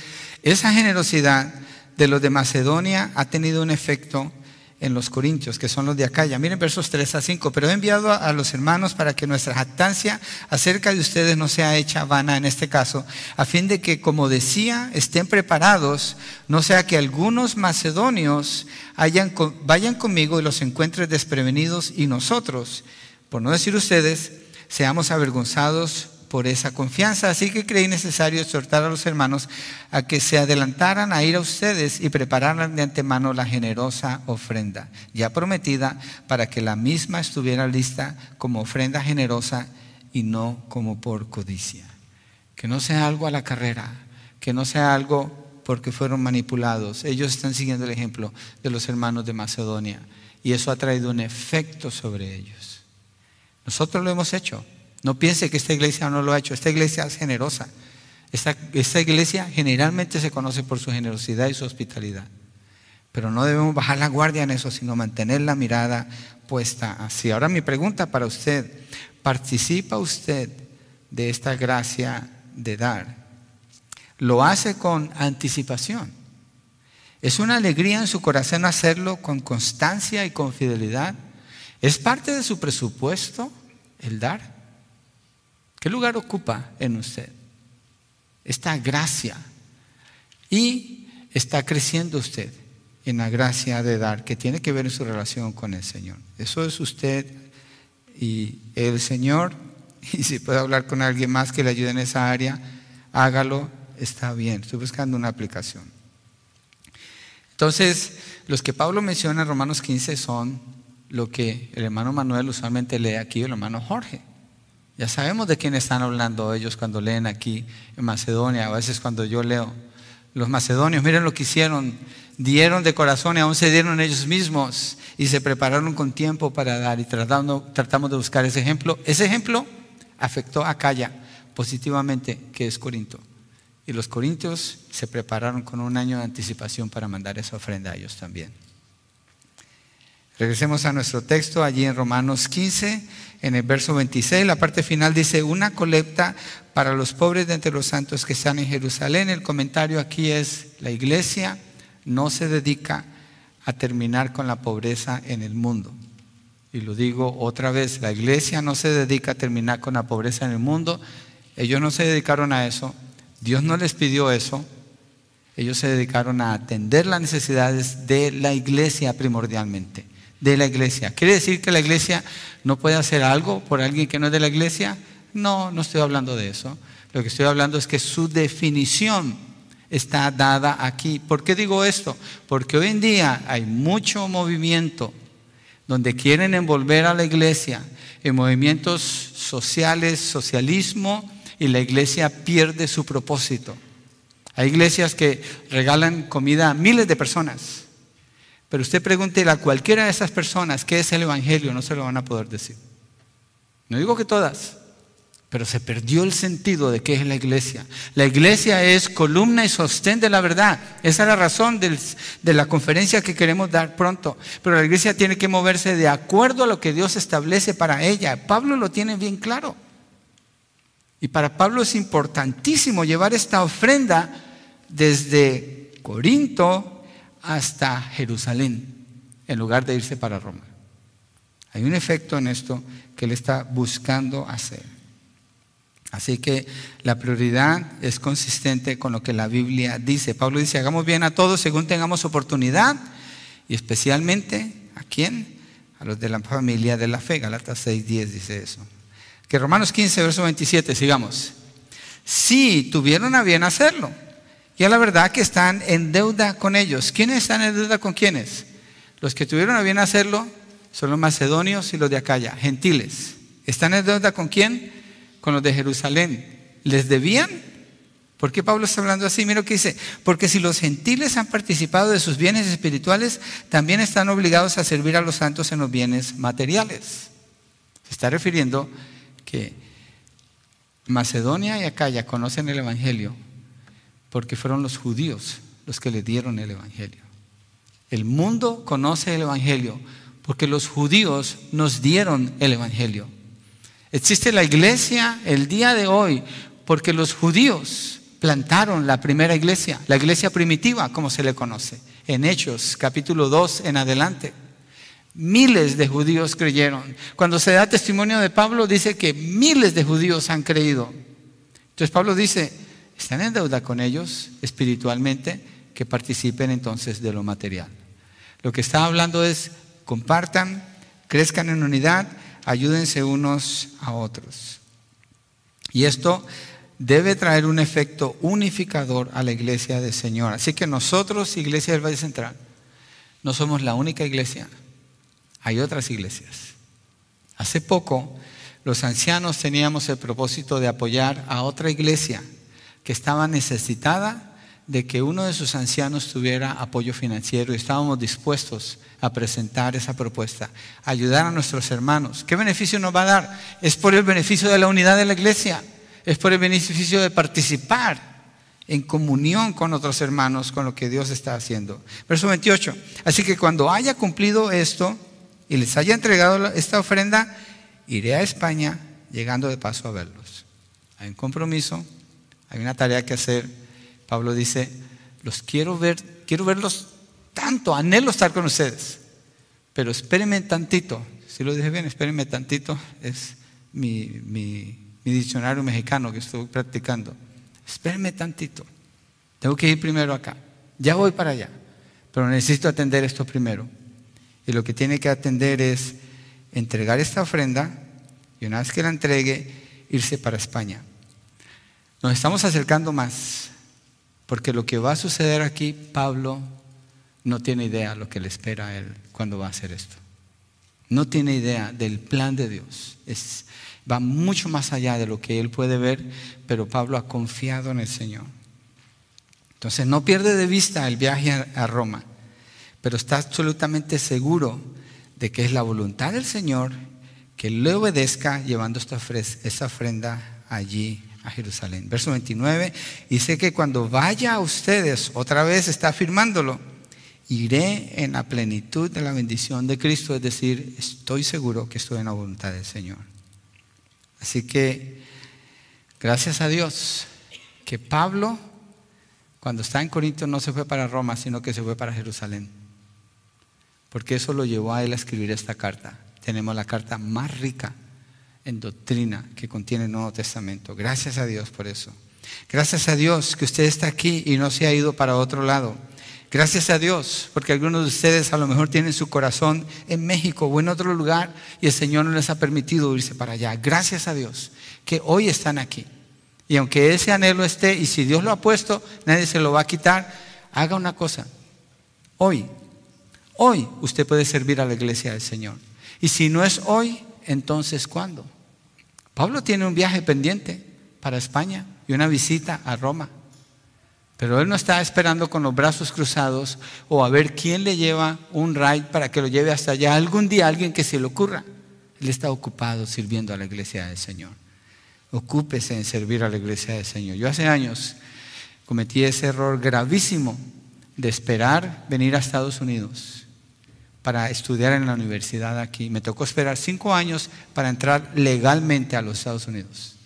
esa generosidad de los de Macedonia ha tenido un efecto en los Corintios, que son los de Acaya. Miren versos 3 a 5, pero he enviado a, los hermanos para que nuestra jactancia acerca de ustedes no sea hecha vana en este caso, a fin de que, como decía, estén preparados, no sea que algunos macedonios vayan conmigo y los encuentren desprevenidos y nosotros, por no decir ustedes, seamos avergonzados por esa confianza. Así que creí necesario exhortar a los hermanos a que se adelantaran a ir a ustedes y prepararan de antemano la generosa ofrenda, ya prometida, para que la misma estuviera lista como ofrenda generosa y no como por codicia. Que no sea algo a la carrera, que no sea algo porque fueron manipulados. Ellos están siguiendo el ejemplo de los hermanos de Macedonia y eso ha traído un efecto sobre ellos. Nosotros lo hemos hecho. No piense que esta iglesia no lo ha hecho. Esta iglesia es generosa. Esta, esta iglesia generalmente se conoce por su generosidad y su hospitalidad. Pero no debemos bajar la guardia en eso, sino mantener la mirada puesta así. Ahora mi pregunta para usted, ¿participa usted de esta gracia de dar? ¿Lo hace con anticipación? ¿Es una alegría en su corazón hacerlo con constancia y con fidelidad? ¿Es parte de su presupuesto el dar? ¿Qué lugar ocupa en usted? Esta gracia. Y está creciendo usted en la gracia de dar, que tiene que ver en su relación con el Señor. Eso es usted y el Señor. [LAUGHS] Y si puede hablar con alguien más que le ayude en esa área, hágalo, está bien. Estoy buscando una aplicación. Entonces, los que Pablo menciona en Romanos 15 son lo que el hermano Manuel usualmente lee aquí, el hermano Jorge. Ya sabemos de quién están hablando ellos cuando leen aquí en Macedonia, a veces cuando yo leo. Los macedonios, miren lo que hicieron, dieron de corazón y aún se dieron ellos mismos y se prepararon con tiempo para dar y tratando, tratamos de buscar ese ejemplo. Ese ejemplo afectó a Calla positivamente, que es Corinto. Y los corintios se prepararon con un año de anticipación para mandar esa ofrenda a ellos también. Regresemos a nuestro texto allí en Romanos 15, en el verso 26, la parte final dice, una colecta para los pobres de entre los santos que están en Jerusalén. El comentario aquí es, la iglesia no se dedica a terminar con la pobreza en el mundo. Y lo digo otra vez, la iglesia no se dedica a terminar con la pobreza en el mundo. Ellos no se dedicaron a eso, Dios no les pidió eso. Ellos se dedicaron a atender las necesidades de la iglesia primordialmente. De la iglesia. ¿Quiere decir que la iglesia no puede hacer algo por alguien que no es de la iglesia? No, no estoy hablando de eso. Lo que estoy hablando es que su definición está dada aquí. ¿Por qué digo esto? Porque hoy en día hay mucho movimiento donde quieren envolver a la iglesia en movimientos sociales, socialismo, y la iglesia pierde su propósito. Hay iglesias que regalan comida a miles de personas, pero usted pregúntele a cualquiera de esas personas qué es el Evangelio, no se lo van a poder decir. No digo que todas, pero se perdió el sentido de qué es la iglesia. La iglesia es columna y sostén de la verdad. Esa es la razón de la conferencia que queremos dar pronto. Pero la iglesia tiene que moverse de acuerdo a lo que Dios establece para ella. Pablo lo tiene bien claro. Y para Pablo es importantísimo llevar esta ofrenda desde Corinto hasta Jerusalén, en lugar de irse para Roma. Hay un efecto en esto que él está buscando hacer. Así que la prioridad es consistente con lo que la Biblia dice. Pablo dice, hagamos bien a todos según tengamos oportunidad y especialmente a quién? A los de la familia de la fe. Galatas 6.10 dice eso. Que Romanos 15, verso 27, sigamos. Sí, tuvieron a bien hacerlo. Y a la verdad que están en deuda con ellos. ¿Quiénes están en deuda con quiénes? Los que tuvieron a bien hacerlo son los macedonios y los de Acaya, gentiles. ¿Están en deuda con quién? Con los de Jerusalén. ¿Les debían? ¿Por qué Pablo está hablando así? Mira lo que dice. Porque si los gentiles han participado de sus bienes espirituales, también están obligados a servir a los santos en los bienes materiales. Se está refiriendo que Macedonia y Acaya conocen el Evangelio porque fueron los judíos los que le dieron el Evangelio. El mundo conoce el Evangelio porque los judíos nos dieron el Evangelio. Existe la iglesia el día de hoy porque los judíos plantaron la primera iglesia, la iglesia primitiva, como se le conoce, en Hechos capítulo 2 en adelante. Miles de judíos creyeron. Cuando se da testimonio de Pablo, dice que miles de judíos han creído. Entonces Pablo dice, están en deuda con ellos espiritualmente, que participen entonces de lo material. Lo que está hablando es, compartan, crezcan en unidad, ayúdense unos a otros. Y esto debe traer un efecto unificador a la iglesia del Señor. Así que nosotros, Iglesia del Valle Central, no somos la única iglesia hay otras iglesias. Hace poco los ancianos teníamos el propósito de apoyar a otra iglesia que estaba necesitada de que uno de sus ancianos tuviera apoyo financiero y estábamos dispuestos a presentar esa propuesta, ayudar a nuestros hermanos. ¿Qué beneficio nos va a dar? Es por el beneficio de la unidad de la iglesia, es por el beneficio de participar en comunión con otros hermanos, con lo que Dios está haciendo. Verso 28. Así que cuando haya cumplido esto y les haya entregado esta ofrenda, iré a España llegando de paso a verlos. Hay un compromiso, hay una tarea que hacer Pablo dice, los quiero ver, quiero verlos tanto, anhelo estar con ustedes, pero espérenme tantito. Si lo dije bien, espérenme tantito, es mi, mi, diccionario mexicano que estoy practicando. Espérenme tantito. Tengo que ir primero acá. Ya voy para allá, pero necesito atender esto primero. Y lo que tiene que atender es entregar esta ofrenda y una vez que la entregue, irse para España. Nos estamos acercando más. Porque lo que va a suceder aquí, Pablo no tiene idea lo que le espera a él cuando va a hacer esto. No tiene idea del plan de Dios. Es, va mucho más allá de lo que él puede ver, pero Pablo ha confiado en el Señor. Entonces no pierde de vista el viaje a, Roma, pero está absolutamente seguro de que es la voluntad del Señor que le obedezca llevando esta, ofrenda allí Jerusalén. Verso 29, dice que cuando vaya a ustedes, otra vez está afirmándolo, iré en la plenitud de la bendición de Cristo, es decir, estoy seguro que estoy en la voluntad del Señor. Así que, gracias a Dios, que Pablo, cuando está en Corinto, no se fue para Roma, sino que se fue para Jerusalén. Porque eso lo llevó a él a escribir esta carta. Tenemos la carta más rica en doctrina que contiene el Nuevo Testamento. Gracias a Dios por eso. Gracias a Dios que usted está aquí y no se ha ido para otro lado. Gracias a Dios, porque algunos de ustedes a lo mejor tienen su corazón en México o en otro lugar y el Señor no les ha permitido irse para allá. Gracias a Dios que hoy están aquí. Y aunque ese anhelo esté, y si Dios lo ha puesto, nadie se lo va a quitar, haga una cosa. Hoy, hoy usted puede servir a la iglesia del Señor. Y si no es hoy, entonces ¿cuándo? Pablo tiene un viaje pendiente para España y una visita a Roma. Pero él no está esperando con los brazos cruzados o a ver quién le lleva un ride para que lo lleve hasta allá. Algún día alguien que se le ocurra. Él está ocupado sirviendo a la iglesia del Señor. Ocúpese en servir a la iglesia del Señor. Yo hace años cometí ese error gravísimo de esperar venir a Estados Unidos para estudiar en la universidad aquí. Me tocó esperar cinco años para entrar legalmente a los Estados Unidos.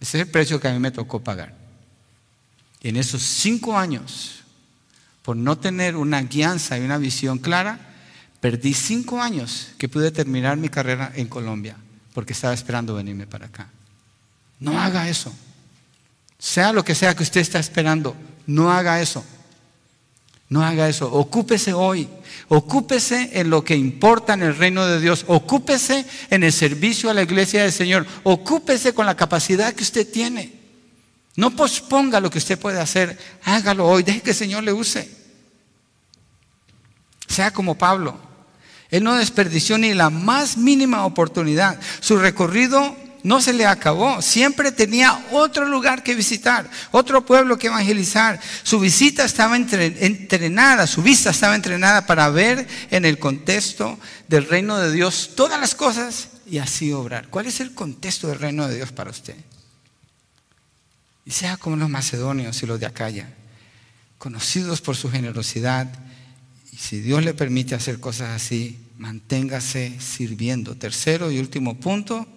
Ese es el precio que a mí me tocó pagar. Y en esos cinco años, por no tener una guianza y una visión clara, perdí cinco años que pude terminar mi carrera en Colombia, porque estaba esperando venirme para acá. No haga eso. Sea lo que sea que usted está esperando, no haga eso. No haga eso. Ocúpese hoy. Ocúpese en lo que importa en el reino de Dios. Ocúpese en el servicio a la iglesia del Señor. Ocúpese con la capacidad que usted tiene. No posponga lo que usted puede hacer. Hágalo hoy. Deje que el Señor le use. Sea como Pablo. Él no desperdició ni la más mínima oportunidad. Su recorrido no se le acabó. Siempre tenía otro lugar que visitar, otro pueblo que evangelizar. Su visita estaba entrenada, su vista estaba entrenada para ver en el contexto del reino de Dios todas las cosas y así obrar. ¿Cuál es el contexto del reino de Dios para usted? Y sea como los macedonios y los de Acaya, conocidos por su generosidad. Y si Dios le permite hacer cosas así, manténgase sirviendo. Tercero y último punto,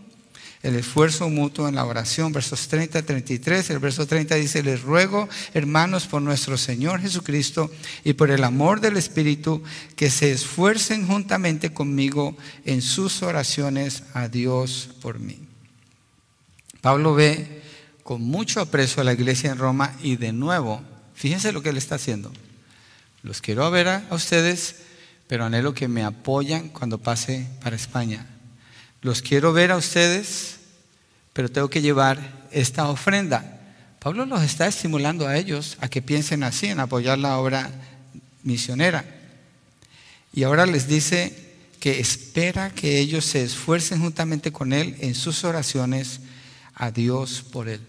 el esfuerzo mutuo en la oración, versos 30 33. El verso 30 dice, les ruego, hermanos, por nuestro Señor Jesucristo y por el amor del Espíritu, que se esfuercen juntamente conmigo en sus oraciones a Dios por mí. Pablo ve con mucho aprecio a la iglesia en Roma y de nuevo, fíjense lo que él está haciendo. Los quiero ver a ustedes, pero anhelo que me apoyan cuando pase para España los quiero ver a ustedes, pero tengo que llevar esta ofrenda. Pablo los está estimulando a ellos a que piensen así, en apoyar la obra misionera. Y ahora les dice que espera que ellos se esfuercen juntamente con él en sus oraciones a Dios por él.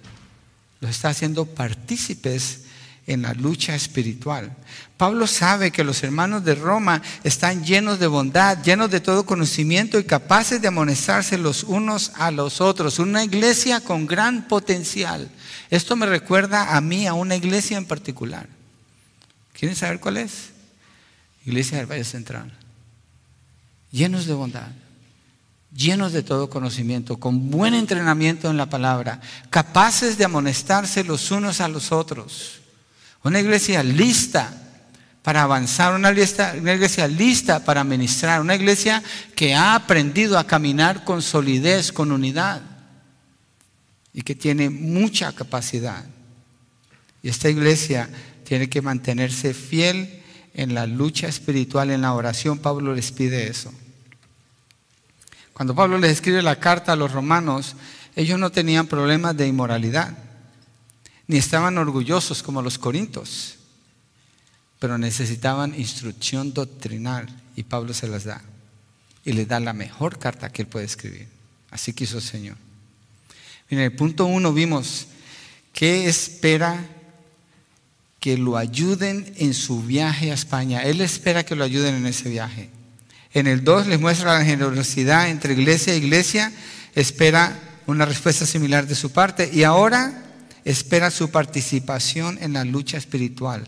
Los está haciendo partícipes en la lucha espiritual. Pablo sabe que los hermanos de Roma están llenos de bondad, llenos de todo conocimiento y capaces de amonestarse los unos a los otros. Una iglesia con gran potencial. Esto me recuerda a mí, a una iglesia en particular. ¿Quieren saber cuál es? Iglesia del Valle Central. Llenos de bondad, llenos de todo conocimiento, con buen entrenamiento en la palabra, capaces de amonestarse los unos a los otros. Una iglesia lista para avanzar, una iglesia, lista para ministrar, una iglesia que ha aprendido a caminar con solidez, con unidad y que tiene mucha capacidad. Y esta iglesia tiene que mantenerse fiel en la lucha espiritual, en la oración. Pablo les pide eso. Cuando Pablo les escribe la carta a los romanos, ellos no tenían problemas de inmoralidad, ni estaban orgullosos como los corintos, pero necesitaban instrucción doctrinal y Pablo se las da. Y les da la mejor carta que él puede escribir. Así quiso el Señor. En el punto uno vimos qué espera que lo ayuden en su viaje a España. Él espera que lo ayuden en ese viaje. En el 2 les muestra la generosidad entre iglesia e iglesia, espera una respuesta similar de su parte y ahora espera su participación en la lucha espiritual,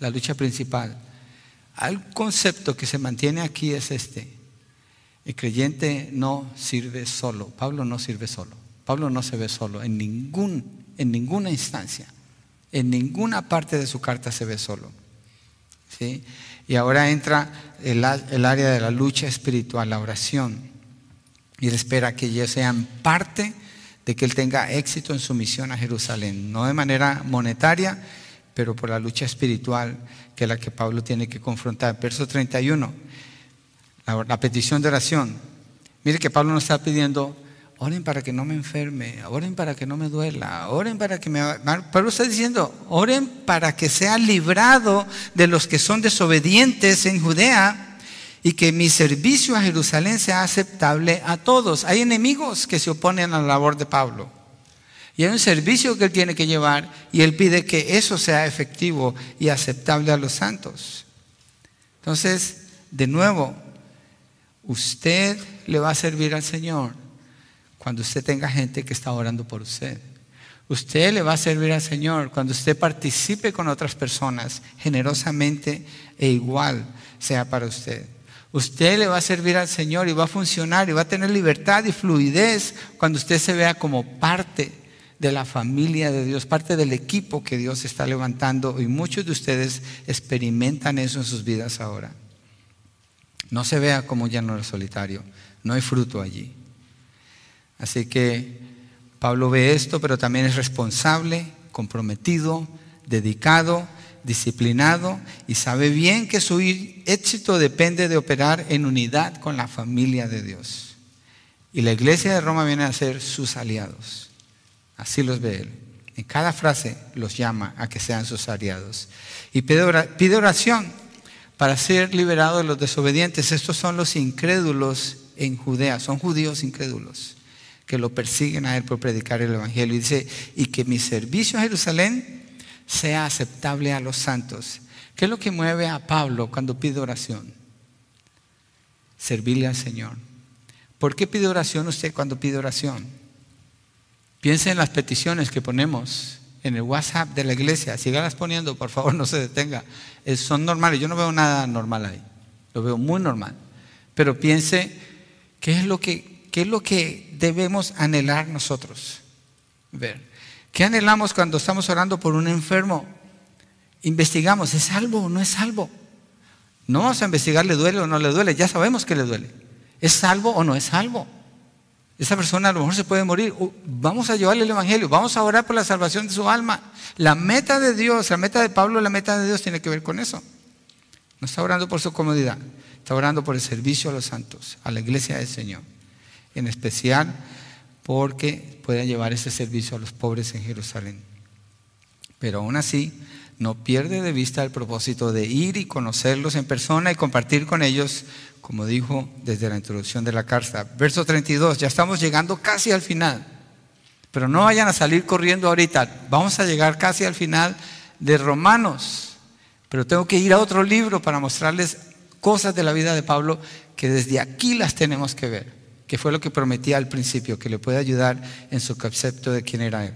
la lucha principal. El concepto que se mantiene aquí es este. El creyente no sirve solo. Pablo no sirve solo. Pablo no se ve solo en, ningún, en ninguna instancia. En ninguna parte de su carta se ve solo. ¿sí? Y ahora entra el, área de la lucha espiritual, la oración. Y él espera que ellos sean parte de que él tenga éxito en su misión a Jerusalén. No de manera monetaria, pero por la lucha espiritual que la que Pablo tiene que confrontar. Verso 31, la, la petición de oración. Mire que Pablo no está pidiendo Oren para que no me enferme, oren para que no me duela, oren para que me... Pablo está diciendo, oren para que sea librado de los que son desobedientes en Judea y que mi servicio a Jerusalén sea aceptable a todos. Hay enemigos que se oponen a la labor de Pablo. Y hay un servicio que él tiene que llevar y él pide que eso sea efectivo y aceptable a los santos. Entonces, de nuevo, usted le va a servir al Señor cuando usted tenga gente que está orando por usted. Usted le va a servir al Señor cuando usted participe con otras personas generosamente e igual sea para usted. Usted le va a servir al Señor y va a funcionar y va a tener libertad y fluidez cuando usted se vea como parte de la familia de Dios, parte del equipo que Dios está levantando y muchos de ustedes experimentan eso en sus vidas ahora. No se vea como es solitario, no hay fruto allí. Así que Pablo ve esto, pero también es responsable, comprometido, dedicado, disciplinado y sabe bien que su éxito depende de operar en unidad con la familia de Dios. Y la iglesia de Roma viene a ser sus aliados. Así los ve él. En cada frase los llama a que sean sus aliados. Y pide oración para ser liberado de los desobedientes. Estos son los incrédulos en Judea, son judíos incrédulos que lo persiguen a él por predicar el Evangelio. Y dice, y que mi servicio a Jerusalén sea aceptable a los santos. ¿Qué es lo que mueve a Pablo cuando pide oración? Servirle al Señor. ¿Por qué pide oración usted cuando pide oración? Piense en las peticiones que ponemos en el WhatsApp de la iglesia. Sígalas poniendo, por favor, no se detenga. son normales. Yo no veo nada normal ahí. Lo veo muy normal. Pero piense, ¿qué es lo que ¿Qué es lo que debemos anhelar nosotros? Ver. ¿Qué anhelamos cuando estamos orando por un enfermo? Investigamos, ¿es salvo o no es salvo? No vamos a investigar, ¿le duele o no le duele? Ya sabemos que le duele. ¿Es salvo o no es salvo? Esa persona a lo mejor se puede morir. Vamos a llevarle el Evangelio, vamos a orar por la salvación de su alma. La meta de Dios, la meta de Pablo, la meta de Dios tiene que ver con eso. No está orando por su comodidad, está orando por el servicio a los santos, a la iglesia del Señor en especial porque pueden llevar ese servicio a los pobres en Jerusalén. Pero aún así, no pierde de vista el propósito de ir y conocerlos en persona y compartir con ellos, como dijo desde la introducción de la carta. Verso 32, ya estamos llegando casi al final, pero no vayan a salir corriendo ahorita, vamos a llegar casi al final de Romanos, pero tengo que ir a otro libro para mostrarles cosas de la vida de Pablo que desde aquí las tenemos que ver, que fue lo que prometía al principio, que le puede ayudar en su concepto de quién era él.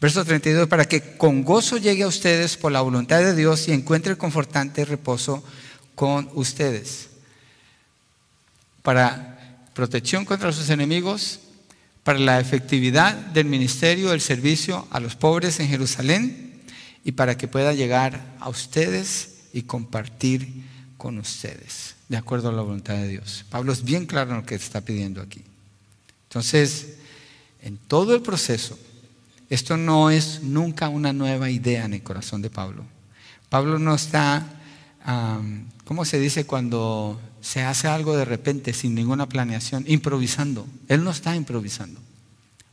Verso 32, para que con gozo llegue a ustedes por la voluntad de Dios y encuentre confortante reposo con ustedes. Para protección contra sus enemigos, para la efectividad del ministerio, del servicio a los pobres en Jerusalén y para que pueda llegar a ustedes y compartir con ustedes, de acuerdo a la voluntad de Dios. Pablo es bien claro en lo que está pidiendo aquí. Entonces, en todo el proceso, esto no es nunca una nueva idea en el corazón de Pablo. Pablo no está, ¿cómo se dice cuando se hace algo de repente sin ninguna planeación? Improvisando. Él no está improvisando.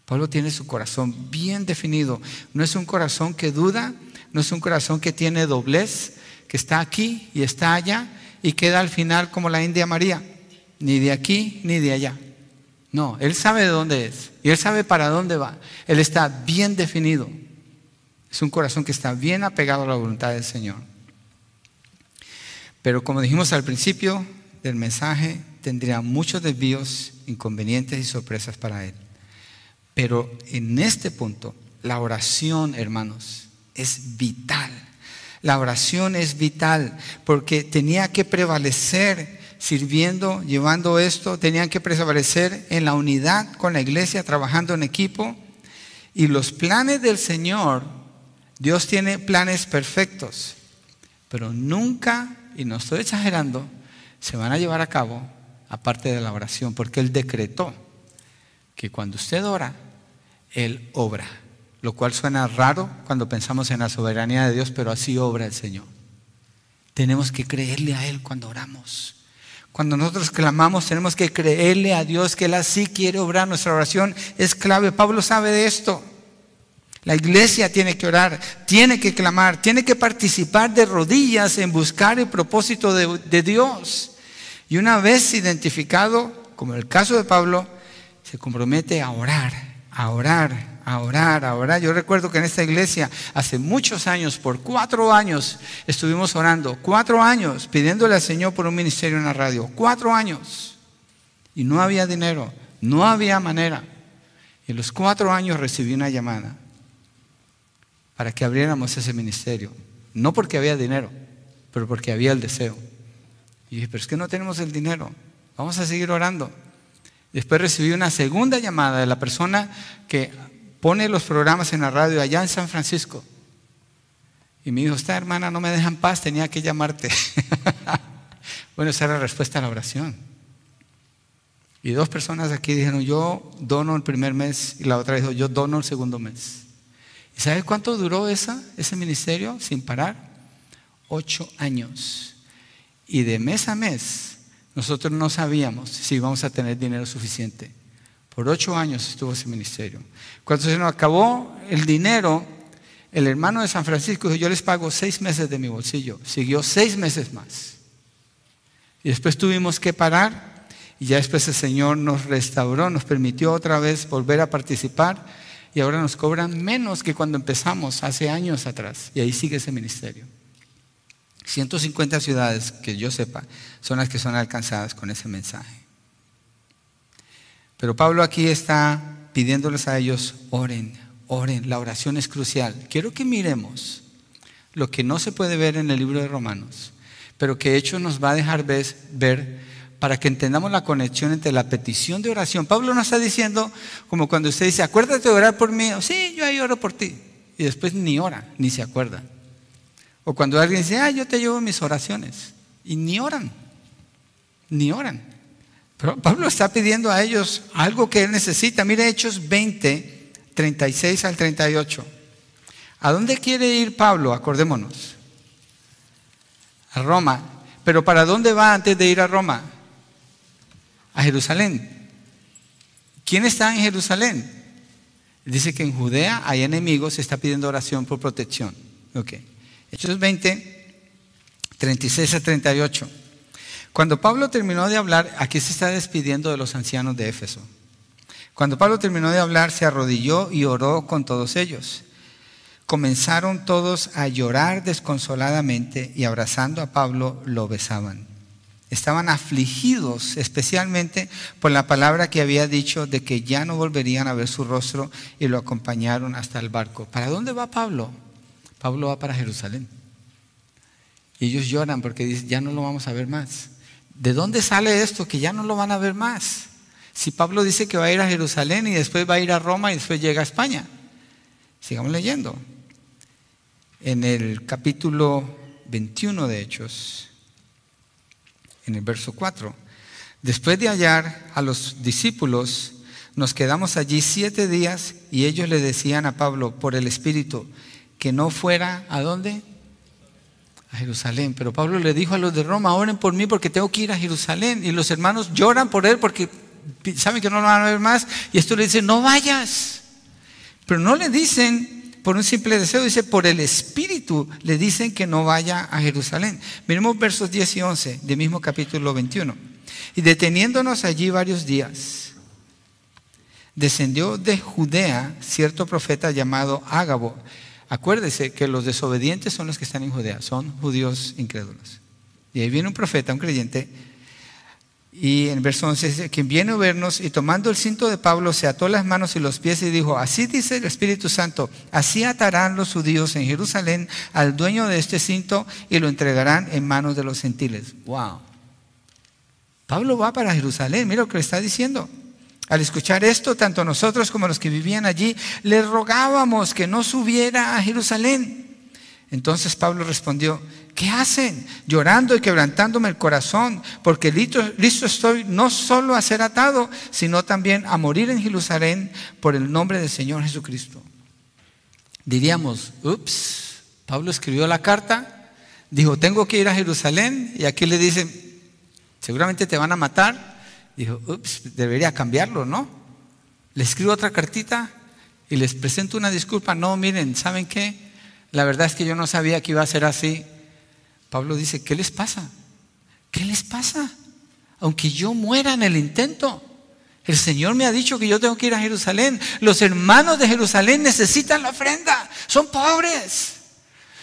Pablo tiene su corazón bien definido. No es un corazón que duda, no es un corazón que tiene doblez, que está aquí y está allá y queda al final como la India María, ni de aquí ni de allá. No, Él sabe de dónde es y Él sabe para dónde va. Él está bien definido. Es un corazón que está bien apegado a la voluntad del Señor. Pero como dijimos al principio del mensaje, tendría muchos desvíos, inconvenientes y sorpresas para Él. Pero en este punto, la oración, hermanos, es vital. La oración es vital porque tenía que prevalecer sirviendo, llevando esto, tenían que prevalecer en la unidad con la iglesia, trabajando en equipo. Y los planes del Señor, Dios tiene planes perfectos, pero nunca, y no estoy exagerando, se van a llevar a cabo aparte de la oración, porque Él decretó que cuando usted ora, Él obra, lo cual suena raro cuando pensamos en la soberanía de Dios, pero así obra el Señor. Tenemos que creerle a Él cuando oramos. Cuando nosotros clamamos tenemos que creerle a Dios que Él así quiere obrar. Nuestra oración es clave. Pablo sabe de esto. La iglesia tiene que orar, tiene que clamar, tiene que participar de rodillas en buscar el propósito de, de Dios. Y una vez identificado, como en el caso de Pablo, se compromete a orar, a orar, a orar, a orar. Yo recuerdo que en esta iglesia hace muchos años, por cuatro años, estuvimos orando, cuatro años, pidiéndole al Señor por un ministerio en la radio, cuatro años. Y no había dinero, no había manera. Y en los cuatro años recibí una llamada para que abriéramos ese ministerio. No porque había dinero, pero porque había el deseo. Y dije, pero es que no tenemos el dinero, vamos a seguir orando. Después recibí una segunda llamada de la persona que pone los programas en la radio allá en San Francisco. Y me dijo, esta hermana no me deja en paz, tenía que llamarte. [LAUGHS] bueno, esa era la respuesta a la oración. Y dos personas aquí dijeron, yo dono el primer mes y la otra dijo, yo dono el segundo mes. ¿Y sabe cuánto duró esa, ese ministerio sin parar? Ocho años. Y de mes a mes nosotros no sabíamos si íbamos a tener dinero suficiente. Por ocho años estuvo ese ministerio. Cuando se nos acabó el dinero, el hermano de San Francisco dijo, yo les pago seis meses de mi bolsillo. Siguió seis meses más. Y después tuvimos que parar y ya después el Señor nos restauró, nos permitió otra vez volver a participar y ahora nos cobran menos que cuando empezamos hace años atrás. Y ahí sigue ese ministerio. 150 ciudades, que yo sepa, son las que son alcanzadas con ese mensaje. Pero Pablo aquí está pidiéndoles a ellos, oren, oren, la oración es crucial. Quiero que miremos lo que no se puede ver en el libro de Romanos, pero que hecho nos va a dejar ver para que entendamos la conexión entre la petición de oración. Pablo no está diciendo como cuando usted dice, acuérdate de orar por mí. Sí, yo ahí oro por ti. Y después ni ora, ni se acuerda. O cuando alguien dice, ah, yo te llevo mis oraciones. Y ni oran, ni oran. Pero Pablo está pidiendo a ellos algo que él necesita. Mire Hechos 20, 36 al 38. ¿A dónde quiere ir Pablo? Acordémonos. A Roma. Pero ¿para dónde va antes de ir a Roma? A Jerusalén. ¿Quién está en Jerusalén? Dice que en Judea hay enemigos, se está pidiendo oración por protección. Ok. Hechos 20, 36 a 38. Cuando Pablo terminó de hablar, aquí se está despidiendo de los ancianos de Éfeso. Cuando Pablo terminó de hablar, se arrodilló y oró con todos ellos. comenzaron todos a llorar desconsoladamente y abrazando a Pablo lo besaban. Estaban afligidos especialmente por la palabra que había dicho de que ya no volverían a ver su rostro y lo acompañaron hasta el barco. ¿Para dónde va Pablo? Pablo va para Jerusalén. Ellos lloran porque dicen, ya no lo vamos a ver más. ¿De dónde sale esto que ya no lo van a ver más? Si Pablo dice que va a ir a Jerusalén y después va a ir a Roma y después llega a España. Sigamos leyendo. En el capítulo 21 de Hechos, en el verso 4. Después de hallar a los discípulos, nos quedamos allí siete días y ellos le decían a Pablo por el Espíritu que no fuera a dónde? A Jerusalén. Pero Pablo le dijo a los de Roma, oren por mí porque tengo que ir a Jerusalén. Y los hermanos lloran por él porque saben que no lo van a ver más. Y esto le dice, no vayas. Pero no le dicen por un simple deseo, dice, por el Espíritu le dicen que no vaya a Jerusalén. Miremos versos 10 y 11 del mismo capítulo 21. Y deteniéndonos allí varios días, descendió de Judea cierto profeta llamado Ágabo. Acuérdese que los desobedientes son los que están en Judea, son judíos incrédulos. Y ahí viene un profeta, un creyente, y en verso 11 dice, quien viene a vernos y tomando el cinto de Pablo se ató las manos y los pies y dijo, así dice el Espíritu Santo, así atarán los judíos en Jerusalén al dueño de este cinto y lo entregarán en manos de los gentiles. Wow. Pablo va para Jerusalén, mira lo que le está diciendo. Al escuchar esto, tanto nosotros como los que vivían allí, le rogábamos que no subiera a Jerusalén. Entonces Pablo respondió, ¿qué hacen? Llorando y quebrantándome el corazón, porque listo, estoy no solo a ser atado, sino también a morir en Jerusalén por el nombre del Señor Jesucristo. Diríamos, ups, Pablo escribió la carta, dijo, tengo que ir a Jerusalén, y aquí le dicen, seguramente te van a matar. Dijo, ups, debería cambiarlo, ¿no? Le escribo otra cartita y les presento una disculpa. No, miren, ¿saben qué? La verdad es que yo no sabía que iba a ser así. Pablo dice, ¿qué les pasa? ¿Qué les pasa? Aunque yo muera en el intento, el Señor me ha dicho que yo tengo que ir a Jerusalén. Los hermanos de Jerusalén necesitan la ofrenda. Son pobres.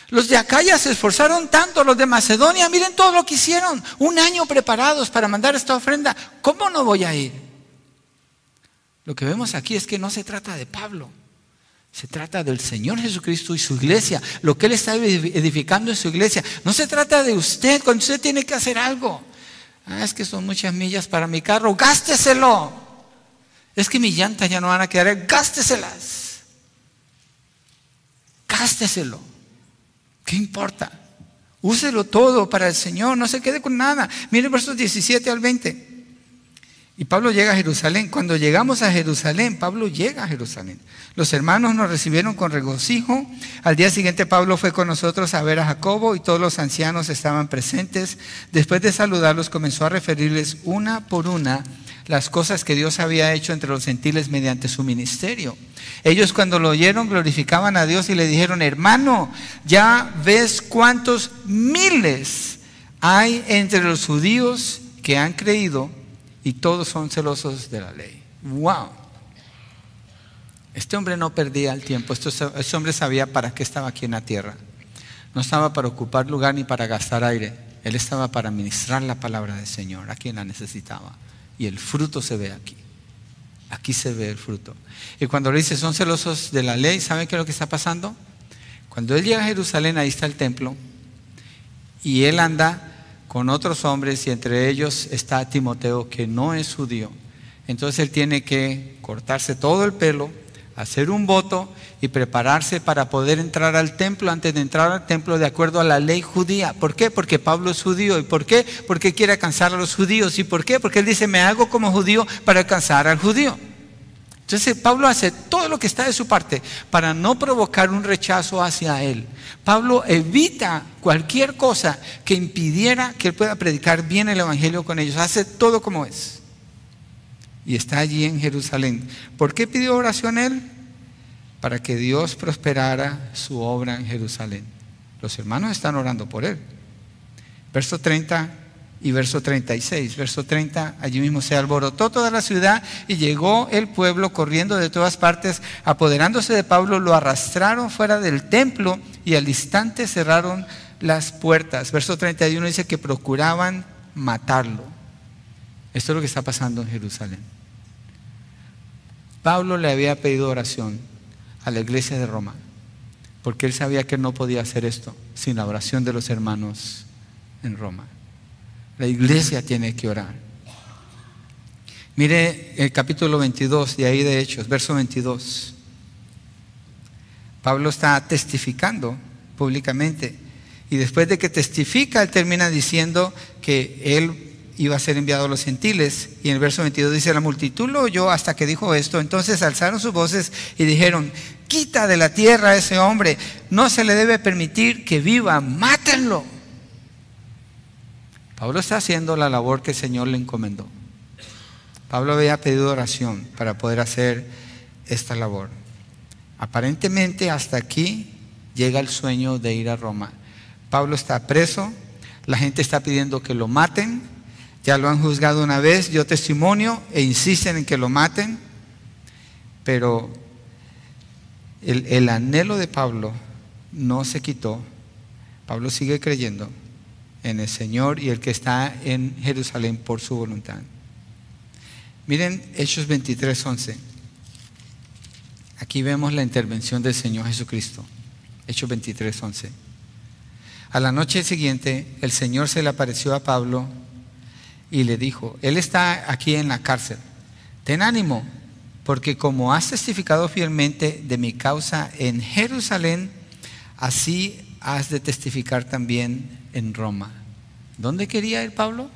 Los de Acaya se esforzaron tanto, los de Macedonia, miren todo lo que hicieron. Un año preparados para mandar esta ofrenda. ¿Cómo no voy a ir? Lo que vemos aquí es que no se trata de Pablo. Se trata del Señor Jesucristo y su iglesia, lo que Él está edificando en su iglesia. No se trata de usted cuando usted tiene que hacer algo. Ah, es que son muchas millas para mi carro, gásteselo. Es que mis llantas ya no van a quedar, gásteselas. Gásteselo. ¿Qué importa? Úselo todo para el Señor, no se quede con nada. Mire versos 17 al 20. Y Pablo llega a Jerusalén. Cuando llegamos a Jerusalén, Pablo llega a Jerusalén. Los hermanos nos recibieron con regocijo. Al día siguiente Pablo fue con nosotros a ver a Jacobo y todos los ancianos estaban presentes. Después de saludarlos comenzó a referirles una por una las cosas que Dios había hecho entre los gentiles mediante su ministerio. Ellos cuando lo oyeron glorificaban a Dios y le dijeron, hermano, ya ves cuántos miles hay entre los judíos que han creído y todos son celosos de la ley. ¡Wow! Este hombre no perdía el tiempo, este hombre sabía para qué estaba aquí en la tierra. No estaba para ocupar lugar ni para gastar aire. Él estaba para ministrar la palabra del Señor a quien la necesitaba. Y el fruto se ve aquí. Aquí se ve el fruto. Y cuando le dice, son celosos de la ley, ¿saben qué es lo que está pasando? Cuando él llega a Jerusalén, ahí está el templo. Y él anda con otros hombres y entre ellos está Timoteo que no es judío. Entonces él tiene que cortarse todo el pelo, hacer un voto y prepararse para poder entrar al templo antes de entrar al templo de acuerdo a la ley judía. ¿Por qué? Porque Pablo es judío. ¿Y por qué? Porque quiere alcanzar a los judíos. ¿Y por qué? Porque él dice, me hago como judío para alcanzar al judío. Entonces Pablo hace todo lo que está de su parte para no provocar un rechazo hacia él. Pablo evita cualquier cosa que impidiera que él pueda predicar bien el Evangelio con ellos. Hace todo como es. Y está allí en Jerusalén. ¿Por qué pidió oración él? Para que Dios prosperara su obra en Jerusalén. Los hermanos están orando por él. Verso 30 y verso 36. Verso 30, allí mismo se alborotó toda la ciudad y llegó el pueblo corriendo de todas partes, apoderándose de Pablo, lo arrastraron fuera del templo y al instante cerraron las puertas. Verso 31 dice que procuraban matarlo. Esto es lo que está pasando en Jerusalén. Pablo le había pedido oración a la iglesia de Roma, porque él sabía que no podía hacer esto sin la oración de los hermanos en Roma. La iglesia tiene que orar. Mire el capítulo 22 de ahí de Hechos, verso 22. Pablo está testificando públicamente y después de que testifica, él termina diciendo que él iba a ser enviado a los gentiles. Y en el verso 22 dice, la multitud lo oyó hasta que dijo esto. Entonces alzaron sus voces y dijeron, quita de la tierra a ese hombre, no se le debe permitir que viva, mátenlo. Pablo está haciendo la labor que el Señor le encomendó. Pablo había pedido oración para poder hacer esta labor. Aparentemente hasta aquí llega el sueño de ir a Roma. Pablo está preso, la gente está pidiendo que lo maten, ya lo han juzgado una vez, dio testimonio e insisten en que lo maten, pero el, el anhelo de Pablo no se quitó. Pablo sigue creyendo en el Señor y el que está en Jerusalén por su voluntad. Miren Hechos 23, 11. Aquí vemos la intervención del Señor Jesucristo. Hechos 23, 11. A la noche siguiente, el Señor se le apareció a Pablo y le dijo, Él está aquí en la cárcel. Ten ánimo, porque como has testificado fielmente de mi causa en Jerusalén, así has de testificar también en Roma. ¿Dónde quería ir Pablo?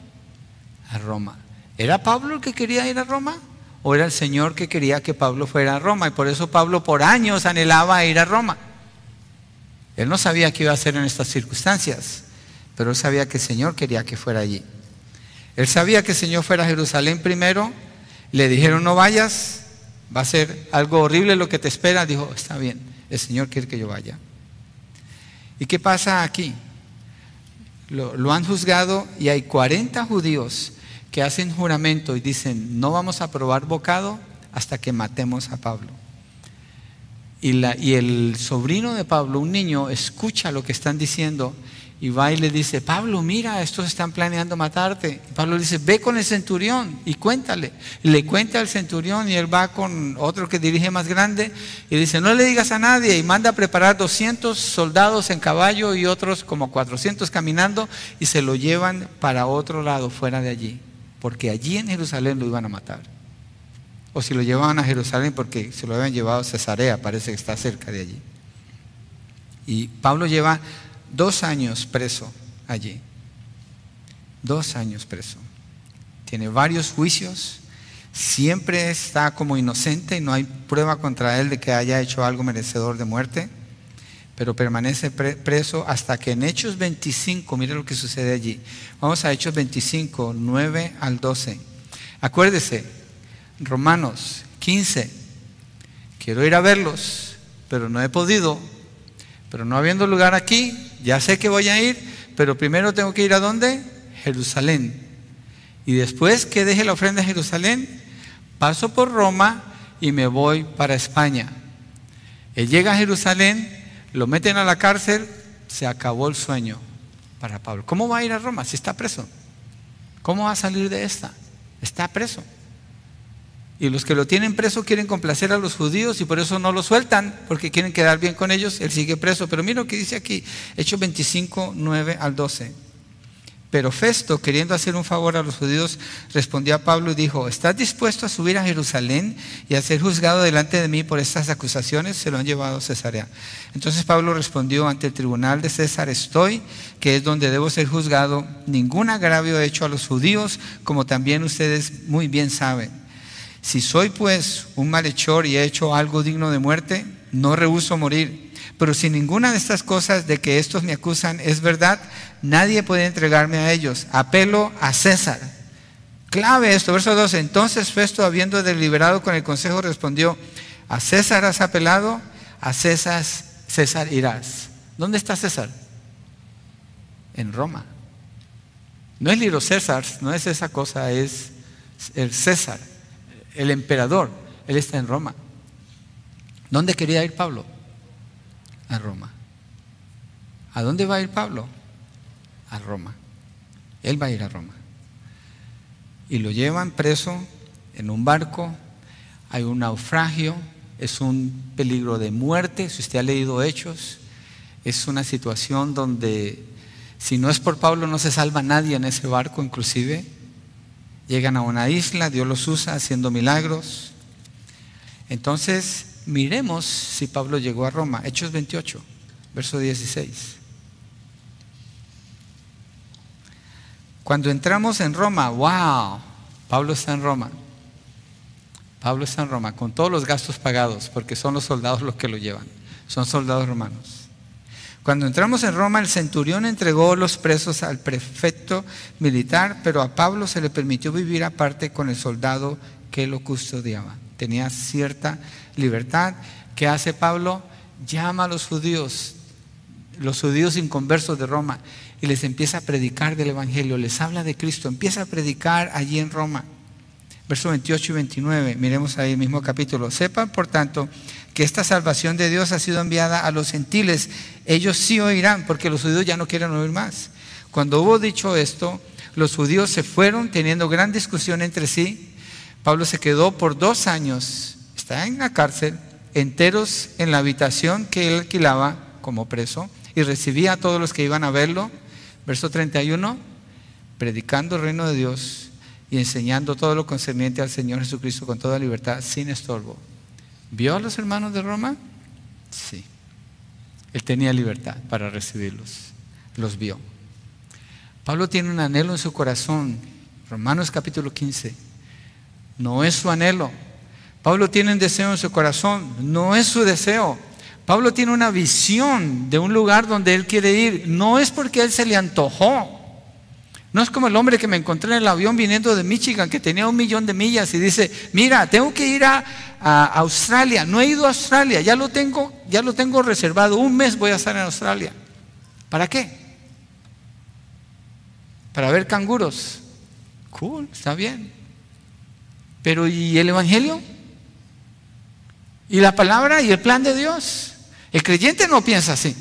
A Roma. ¿Era Pablo el que quería ir a Roma? ¿O era el Señor que quería que Pablo fuera a Roma? Y por eso Pablo por años anhelaba ir a Roma. Él no sabía qué iba a hacer en estas circunstancias, pero él sabía que el Señor quería que fuera allí. Él sabía que el Señor fuera a Jerusalén primero. Le dijeron, no vayas, va a ser algo horrible lo que te espera. Dijo, está bien, el Señor quiere que yo vaya. ¿Y qué pasa aquí? Lo, han juzgado y hay 40 judíos que hacen juramento y dicen, no vamos a probar bocado hasta que matemos a Pablo. Y, la, y, el sobrino de Pablo, un niño, escucha lo que están diciendo y va y le dice, Pablo, mira, estos están planeando matarte. Pablo le dice, ve con el centurión y cuéntale. Y le cuenta al centurión y él va con otro que dirige más grande y dice, no le digas a nadie y manda a preparar 200 soldados en caballo y otros como 400 caminando y se lo llevan para otro lado, fuera de allí. Porque allí en Jerusalén lo iban a matar. O si lo llevaban a Jerusalén porque se lo habían llevado a Cesarea, parece que está cerca de allí. Y Pablo lleva dos años preso allí. Dos años preso. Tiene varios juicios. Siempre está como inocente y no hay prueba contra él de que haya hecho algo merecedor de muerte. Pero permanece preso hasta que en Hechos 25, mire lo que sucede allí. Vamos a Hechos 25, 9 al 12. Acuérdese, Romanos 15. Quiero ir a verlos, pero no he podido. Pero no habiendo lugar aquí, ya sé que voy a ir, pero primero tengo que ir a dónde? Jerusalén. Y después que deje la ofrenda en Jerusalén, paso por Roma y me voy para España. Él llega a Jerusalén, lo meten a la cárcel, se acabó el sueño para Pablo. ¿Cómo va a ir a Roma si está preso? ¿Cómo va a salir de esta? Está preso. Y los que lo tienen preso quieren complacer a los judíos y por eso no lo sueltan, porque quieren quedar bien con ellos. Él sigue preso. Pero mira lo que dice aquí, Hechos 25, 9 al 12. Pero Festo, queriendo hacer un favor a los judíos, respondió a Pablo y dijo, ¿estás dispuesto a subir a Jerusalén y a ser juzgado delante de mí por estas acusaciones? Se lo han llevado a Cesarea. Entonces Pablo respondió, ante el tribunal de César estoy, que es donde debo ser juzgado. Ningún agravio he hecho a los judíos, como también ustedes muy bien saben. Si soy pues un malhechor y he hecho algo digno de muerte, no rehuso morir. Pero si ninguna de estas cosas de que estos me acusan es verdad, nadie puede entregarme a ellos. Apelo a César. Clave esto, verso 12. Entonces Festo, habiendo deliberado con el consejo, respondió, a César has apelado, a César, César irás. ¿Dónde está César? En Roma. No es Liro César, no es esa cosa, es el César, el emperador. Él está en Roma. ¿Dónde quería ir Pablo? A Roma. ¿A dónde va a ir Pablo? A Roma. Él va a ir a Roma. Y lo llevan preso en un barco, hay un naufragio, es un peligro de muerte, si usted ha leído hechos, es una situación donde si no es por Pablo no se salva nadie en ese barco inclusive. Llegan a una isla, Dios los usa haciendo milagros. Entonces, miremos si Pablo llegó a Roma. Hechos 28, verso 16. Cuando entramos en Roma, wow, Pablo está en Roma. Pablo está en Roma con todos los gastos pagados, porque son los soldados los que lo llevan. Son soldados romanos. Cuando entramos en Roma, el centurión entregó los presos al prefecto militar, pero a Pablo se le permitió vivir aparte con el soldado que lo custodiaba. Tenía cierta libertad. ¿Qué hace Pablo? Llama a los judíos, los judíos inconversos de Roma, y les empieza a predicar del Evangelio, les habla de Cristo, empieza a predicar allí en Roma. Versos 28 y 29, miremos ahí el mismo capítulo. Sepan, por tanto, que esta salvación de Dios ha sido enviada a los gentiles. Ellos sí oirán, porque los judíos ya no quieren oír más. Cuando hubo dicho esto, los judíos se fueron teniendo gran discusión entre sí. Pablo se quedó por dos años, está en la cárcel, enteros en la habitación que él alquilaba como preso y recibía a todos los que iban a verlo. Verso 31, predicando el reino de Dios y enseñando todo lo concerniente al Señor Jesucristo con toda libertad, sin estorbo. ¿Vio a los hermanos de Roma? Sí. Él tenía libertad para recibirlos. Los vio. Pablo tiene un anhelo en su corazón. Romanos capítulo 15. No es su anhelo. Pablo tiene un deseo en su corazón. No es su deseo. Pablo tiene una visión de un lugar donde él quiere ir. No es porque él se le antojó. No es como el hombre que me encontré en el avión viniendo de Michigan, que tenía un millón de millas y dice, mira, tengo que ir a, Australia. No he ido a Australia, ya lo, tengo, ya lo tengo reservado. Un mes voy a estar en Australia. ¿Para qué? Para ver canguros. Cool, está bien. Pero ¿y el Evangelio? ¿Y la palabra y el plan de Dios? El creyente no piensa así.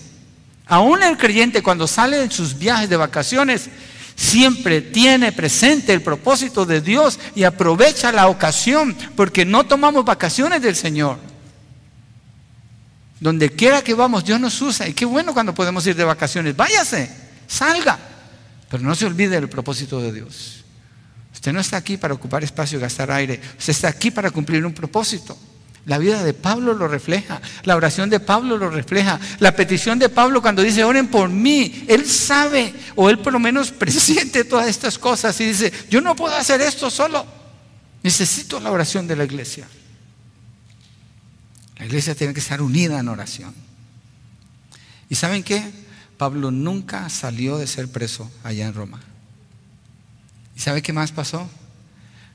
Aún el creyente cuando sale en sus viajes de vacaciones, siempre tiene presente el propósito de Dios y aprovecha la ocasión, porque no tomamos vacaciones del Señor. Donde quiera que vamos, Dios nos usa. Y qué bueno cuando podemos ir de vacaciones. Váyase, salga. Pero no se olvide del propósito de Dios. Usted no está aquí para ocupar espacio y gastar aire. Usted está aquí para cumplir un propósito. La vida de Pablo lo refleja, la oración de Pablo lo refleja, la petición de Pablo cuando dice, oren por mí, él sabe, o él por lo menos [LAUGHS] presiente todas estas cosas y dice, yo no puedo hacer esto solo, necesito la oración de la iglesia. La iglesia tiene que estar unida en oración. ¿Y saben qué? Pablo nunca salió de ser preso allá en Roma. ¿Y sabe qué más pasó?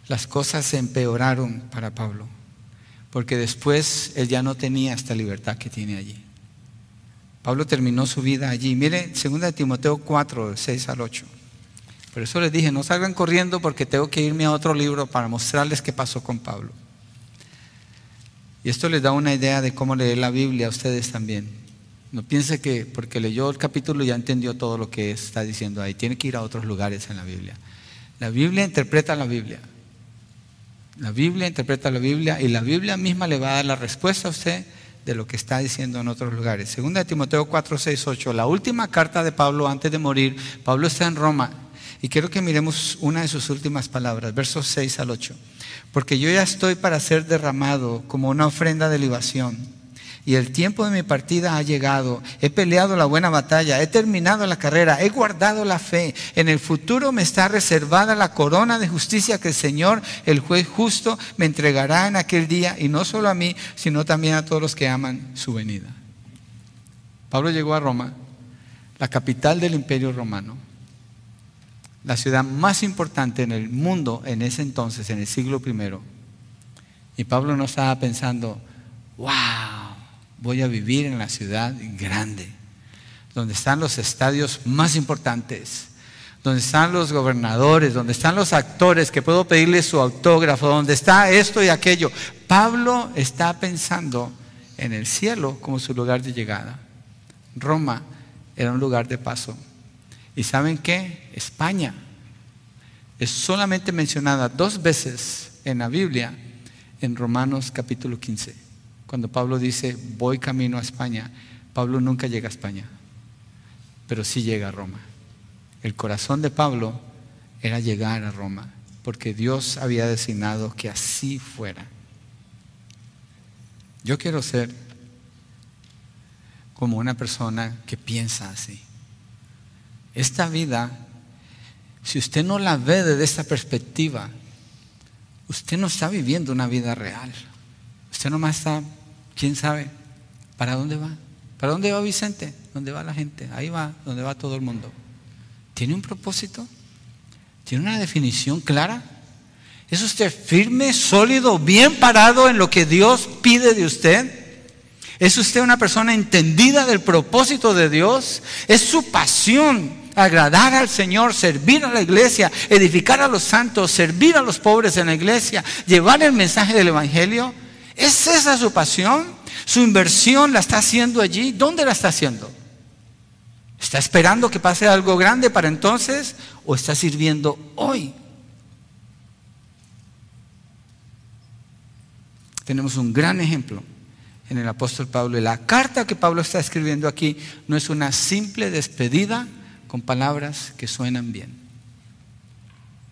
Las cosas se empeoraron para Pablo porque después él ya no tenía esta libertad que tiene allí. Pablo terminó su vida allí. Mire, 2 Timoteo 4, 6 al 8. Por eso les dije, no salgan corriendo porque tengo que irme a otro libro para mostrarles qué pasó con Pablo. Y esto les da una idea de cómo leer la Biblia a ustedes también. No piense que porque leyó el capítulo ya entendió todo lo que está diciendo ahí. Tiene que ir a otros lugares en la Biblia. La Biblia interpreta la Biblia. La Biblia interpreta la Biblia y la Biblia misma le va a dar la respuesta a usted de lo que está diciendo en otros lugares. Segunda de Timoteo 4, 6, 8, la última carta de Pablo antes de morir. Pablo está en Roma y quiero que miremos una de sus últimas palabras, versos 6 al 8. Porque yo ya estoy para ser derramado como una ofrenda de libación y el tiempo de mi partida ha llegado. He peleado la buena batalla, he terminado la carrera, he guardado la fe. En el futuro me está reservada la corona de justicia que el Señor, el juez justo, me entregará en aquel día, y no solo a mí, sino también a todos los que aman su venida. Pablo llegó a Roma, la capital del imperio romano, la ciudad más importante en el mundo en ese entonces, en el siglo I. Y Pablo no estaba pensando, wow voy a vivir en la ciudad grande, donde están los estadios más importantes, donde están los gobernadores, donde están los actores, que puedo pedirle su autógrafo, donde está esto y aquello. Pablo está pensando en el cielo como su lugar de llegada. Roma era un lugar de paso. ¿Y saben qué? España es solamente mencionada dos veces en la Biblia, en Romanos capítulo 15. Cuando Pablo dice, voy camino a España, Pablo nunca llega a España, pero sí llega a Roma. El corazón de Pablo era llegar a Roma, porque Dios había designado que así fuera. Yo quiero ser como una persona que piensa así. Esta vida, si usted no la ve desde esta perspectiva, usted no está viviendo una vida real. Usted nomás está, quién sabe, ¿para dónde va? ¿Para dónde va Vicente? ¿Dónde va la gente? Ahí va, donde va todo el mundo. ¿Tiene un propósito? ¿Tiene una definición clara? ¿Es usted firme, sólido, bien parado en lo que Dios pide de usted? ¿Es usted una persona entendida del propósito de Dios? ¿Es su pasión agradar al Señor, servir a la iglesia, edificar a los santos, servir a los pobres en la iglesia, llevar el mensaje del Evangelio? ¿Es esa su pasión? ¿Su inversión la está haciendo allí? ¿Dónde la está haciendo? ¿Está esperando que pase algo grande para entonces o está sirviendo hoy? Tenemos un gran ejemplo en el apóstol Pablo. La carta que Pablo está escribiendo aquí no es una simple despedida con palabras que suenan bien.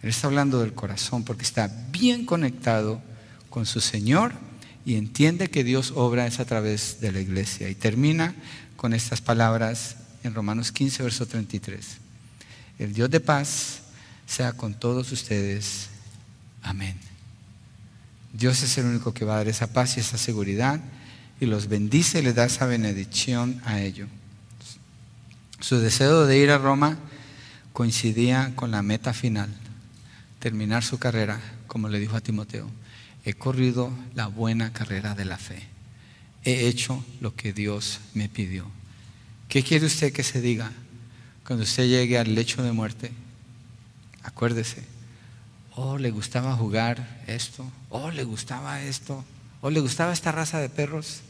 Él está hablando del corazón porque está bien conectado con su Señor y entiende que Dios obra es a través de la iglesia. Y termina con estas palabras en Romanos 15, verso 33. El Dios de paz sea con todos ustedes. Amén. Dios es el único que va a dar esa paz y esa seguridad y los bendice y les da esa bendición a ellos. Su deseo de ir a Roma coincidía con la meta final, terminar su carrera, como le dijo a Timoteo. He corrido la buena carrera de la fe. He hecho lo que Dios me pidió. ¿Qué quiere usted que se diga cuando usted llegue al lecho de muerte? Acuérdese, oh, le gustaba jugar esto, oh, le gustaba esto, oh, le gustaba esta raza de perros,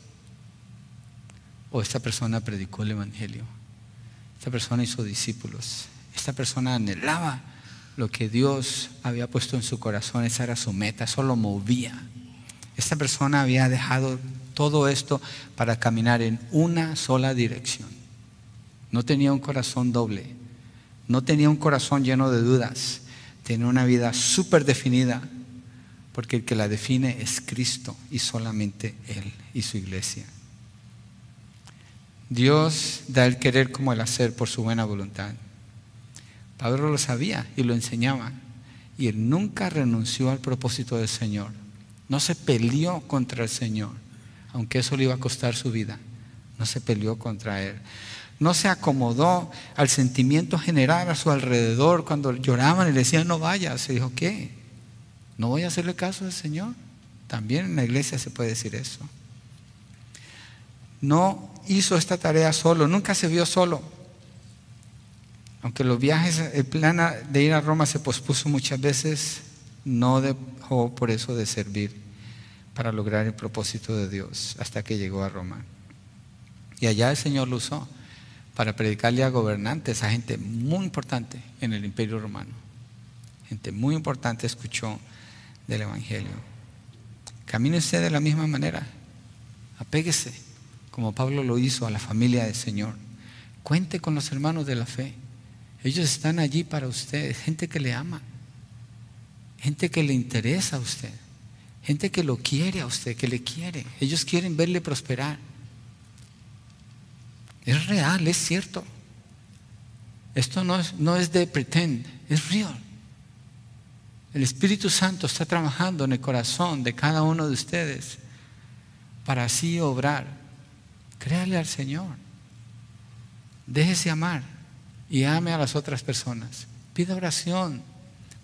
o esta persona predicó el Evangelio, esta persona hizo discípulos, esta persona anhelaba lo que Dios había puesto en su corazón, esa era su meta, eso lo movía. Esta persona había dejado todo esto para caminar en una sola dirección. No tenía un corazón doble, no tenía un corazón lleno de dudas, tenía una vida súper definida, porque el que la define es Cristo y solamente Él y su iglesia. Dios da el querer como el hacer por su buena voluntad. Pablo lo sabía y lo enseñaba. Y él nunca renunció al propósito del Señor. No se peleó contra el Señor, aunque eso le iba a costar su vida. No se peleó contra él. No se acomodó al sentimiento general a su alrededor cuando lloraban y le decían no vayas. Se dijo, ¿qué? ¿No voy a hacerle caso al Señor? También en la iglesia se puede decir eso. No hizo esta tarea solo, nunca se vio solo. Aunque los viajes, el plan de ir a Roma se pospuso muchas veces, no dejó por eso de servir para lograr el propósito de Dios hasta que llegó a Roma. Y allá el Señor lo usó para predicarle a gobernantes, a gente muy importante en el imperio romano. Gente muy importante escuchó del Evangelio. Camine usted de la misma manera. Apéguese, como Pablo lo hizo a la familia del Señor. Cuente con los hermanos de la fe. Ellos están allí para usted, gente que le ama, gente que le interesa a usted, gente que lo quiere a usted, que le quiere. Ellos quieren verle prosperar. Es real, es cierto. Esto no es, no es de pretend, es real. El Espíritu Santo está trabajando en el corazón de cada uno de ustedes para así obrar. Créale al Señor. Déjese amar y ame a las otras personas. Pida oración,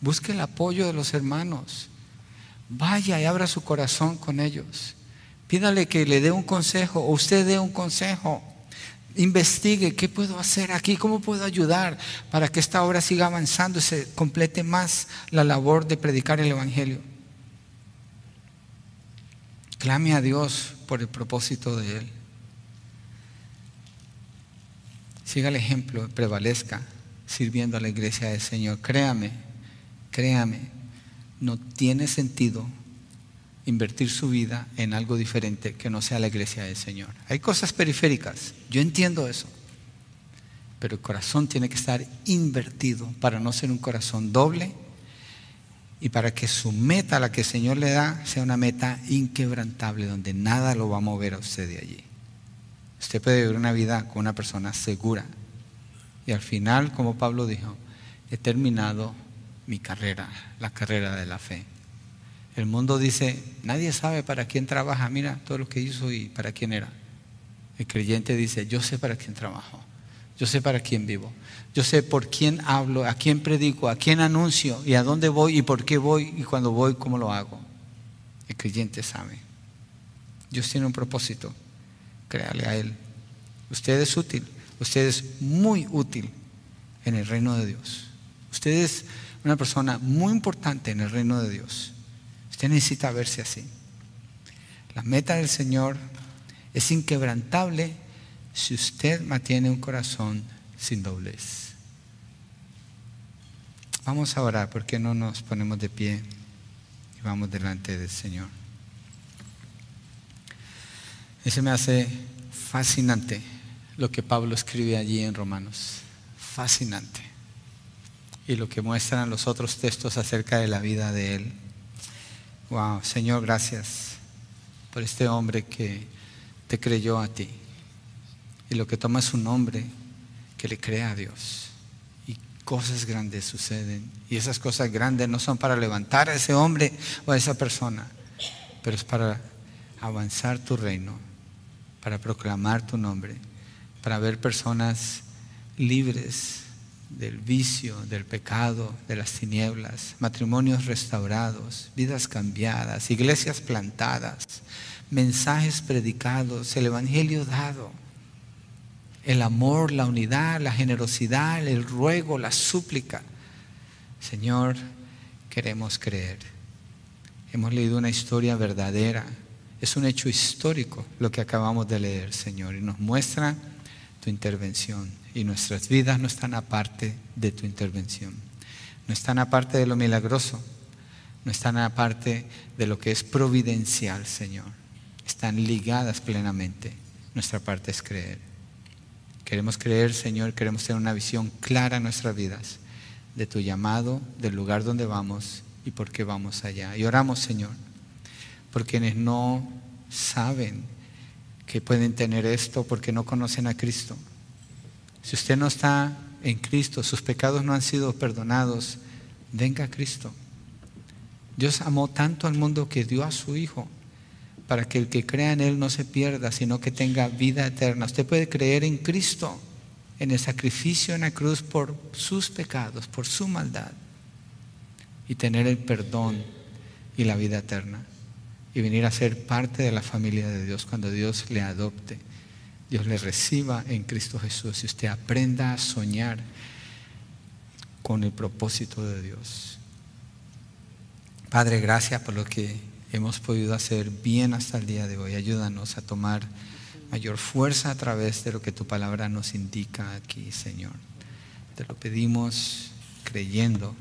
busque el apoyo de los hermanos. Vaya y abra su corazón con ellos. Pídale que le dé un consejo o usted dé un consejo. investigue qué puedo hacer aquí, cómo puedo ayudar para que esta obra siga avanzando y se complete más la labor de predicar el Evangelio. Clame a Dios por el propósito de Él. Siga el ejemplo, prevalezca sirviendo a la iglesia del Señor. Créame, créame, no tiene sentido invertir su vida en algo diferente que no sea la iglesia del Señor. Hay cosas periféricas, yo entiendo eso, pero el corazón tiene que estar invertido para no ser un corazón doble y para que su meta, la que el Señor le da, sea una meta inquebrantable, donde nada lo va a mover a usted de allí. Usted puede vivir una vida con una persona segura. Y al final, como Pablo dijo, he terminado mi carrera, la carrera de la fe. El mundo dice, nadie sabe para quién trabaja, mira todo lo que hizo y para quién era. El creyente dice, yo sé para quién trabajo, yo sé para quién vivo, yo sé por quién hablo, a quién predico, a quién anuncio y a dónde voy y por qué voy y cuando voy, cómo lo hago. El creyente sabe. Dios tiene un propósito créale a Él. Usted es útil, usted es muy útil en el reino de Dios. Usted es una persona muy importante en el reino de Dios. Usted necesita verse así. La meta del Señor es inquebrantable si usted mantiene un corazón sin doblez. Vamos a orar, ¿por qué no nos ponemos de pie y vamos delante del Señor? Ese me hace fascinante lo que Pablo escribe allí en Romanos. Fascinante. Y lo que muestran los otros textos acerca de la vida de él. Wow, Señor, gracias por este hombre que te creyó a ti. Y lo que toma es un hombre que le cree a Dios. Y cosas grandes suceden. Y esas cosas grandes no son para levantar a ese hombre o a esa persona, pero es para avanzar tu reino para proclamar tu nombre, para ver personas libres del vicio, del pecado, de las tinieblas, matrimonios restaurados, vidas cambiadas, iglesias plantadas, mensajes predicados, el Evangelio dado, el amor, la unidad, la generosidad, el ruego, la súplica. Señor, queremos creer. Hemos leído una historia verdadera es un hecho histórico lo que acabamos de leer, Señor, y nos muestra tu intervención. Y nuestras vidas no están aparte de tu intervención. No están aparte de lo milagroso. No están aparte de lo que es providencial, Señor. Están ligadas plenamente. Nuestra parte es creer. Queremos creer, Señor, queremos tener una visión clara en nuestras vidas de tu llamado, del lugar donde vamos y por qué vamos allá. Y oramos, Señor por quienes no saben que pueden tener esto porque no conocen a Cristo. Si usted no está en Cristo, sus pecados no han sido perdonados, venga a Cristo. Dios amó tanto al mundo que dio a su Hijo para que el que crea en Él no se pierda, sino que tenga vida eterna. Usted puede creer en Cristo, en el sacrificio en la cruz por sus pecados, por su maldad, y tener el perdón y la vida eterna y venir a ser parte de la familia de Dios cuando Dios le adopte, Dios le reciba en Cristo Jesús y usted aprenda a soñar con el propósito de Dios. Padre, gracias por lo que hemos podido hacer bien hasta el día de hoy. Ayúdanos a tomar mayor fuerza a través de lo que tu palabra nos indica aquí, Señor. Te lo pedimos creyendo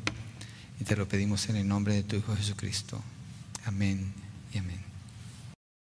y te lo pedimos en el nombre de tu Hijo Jesucristo. Amén amén.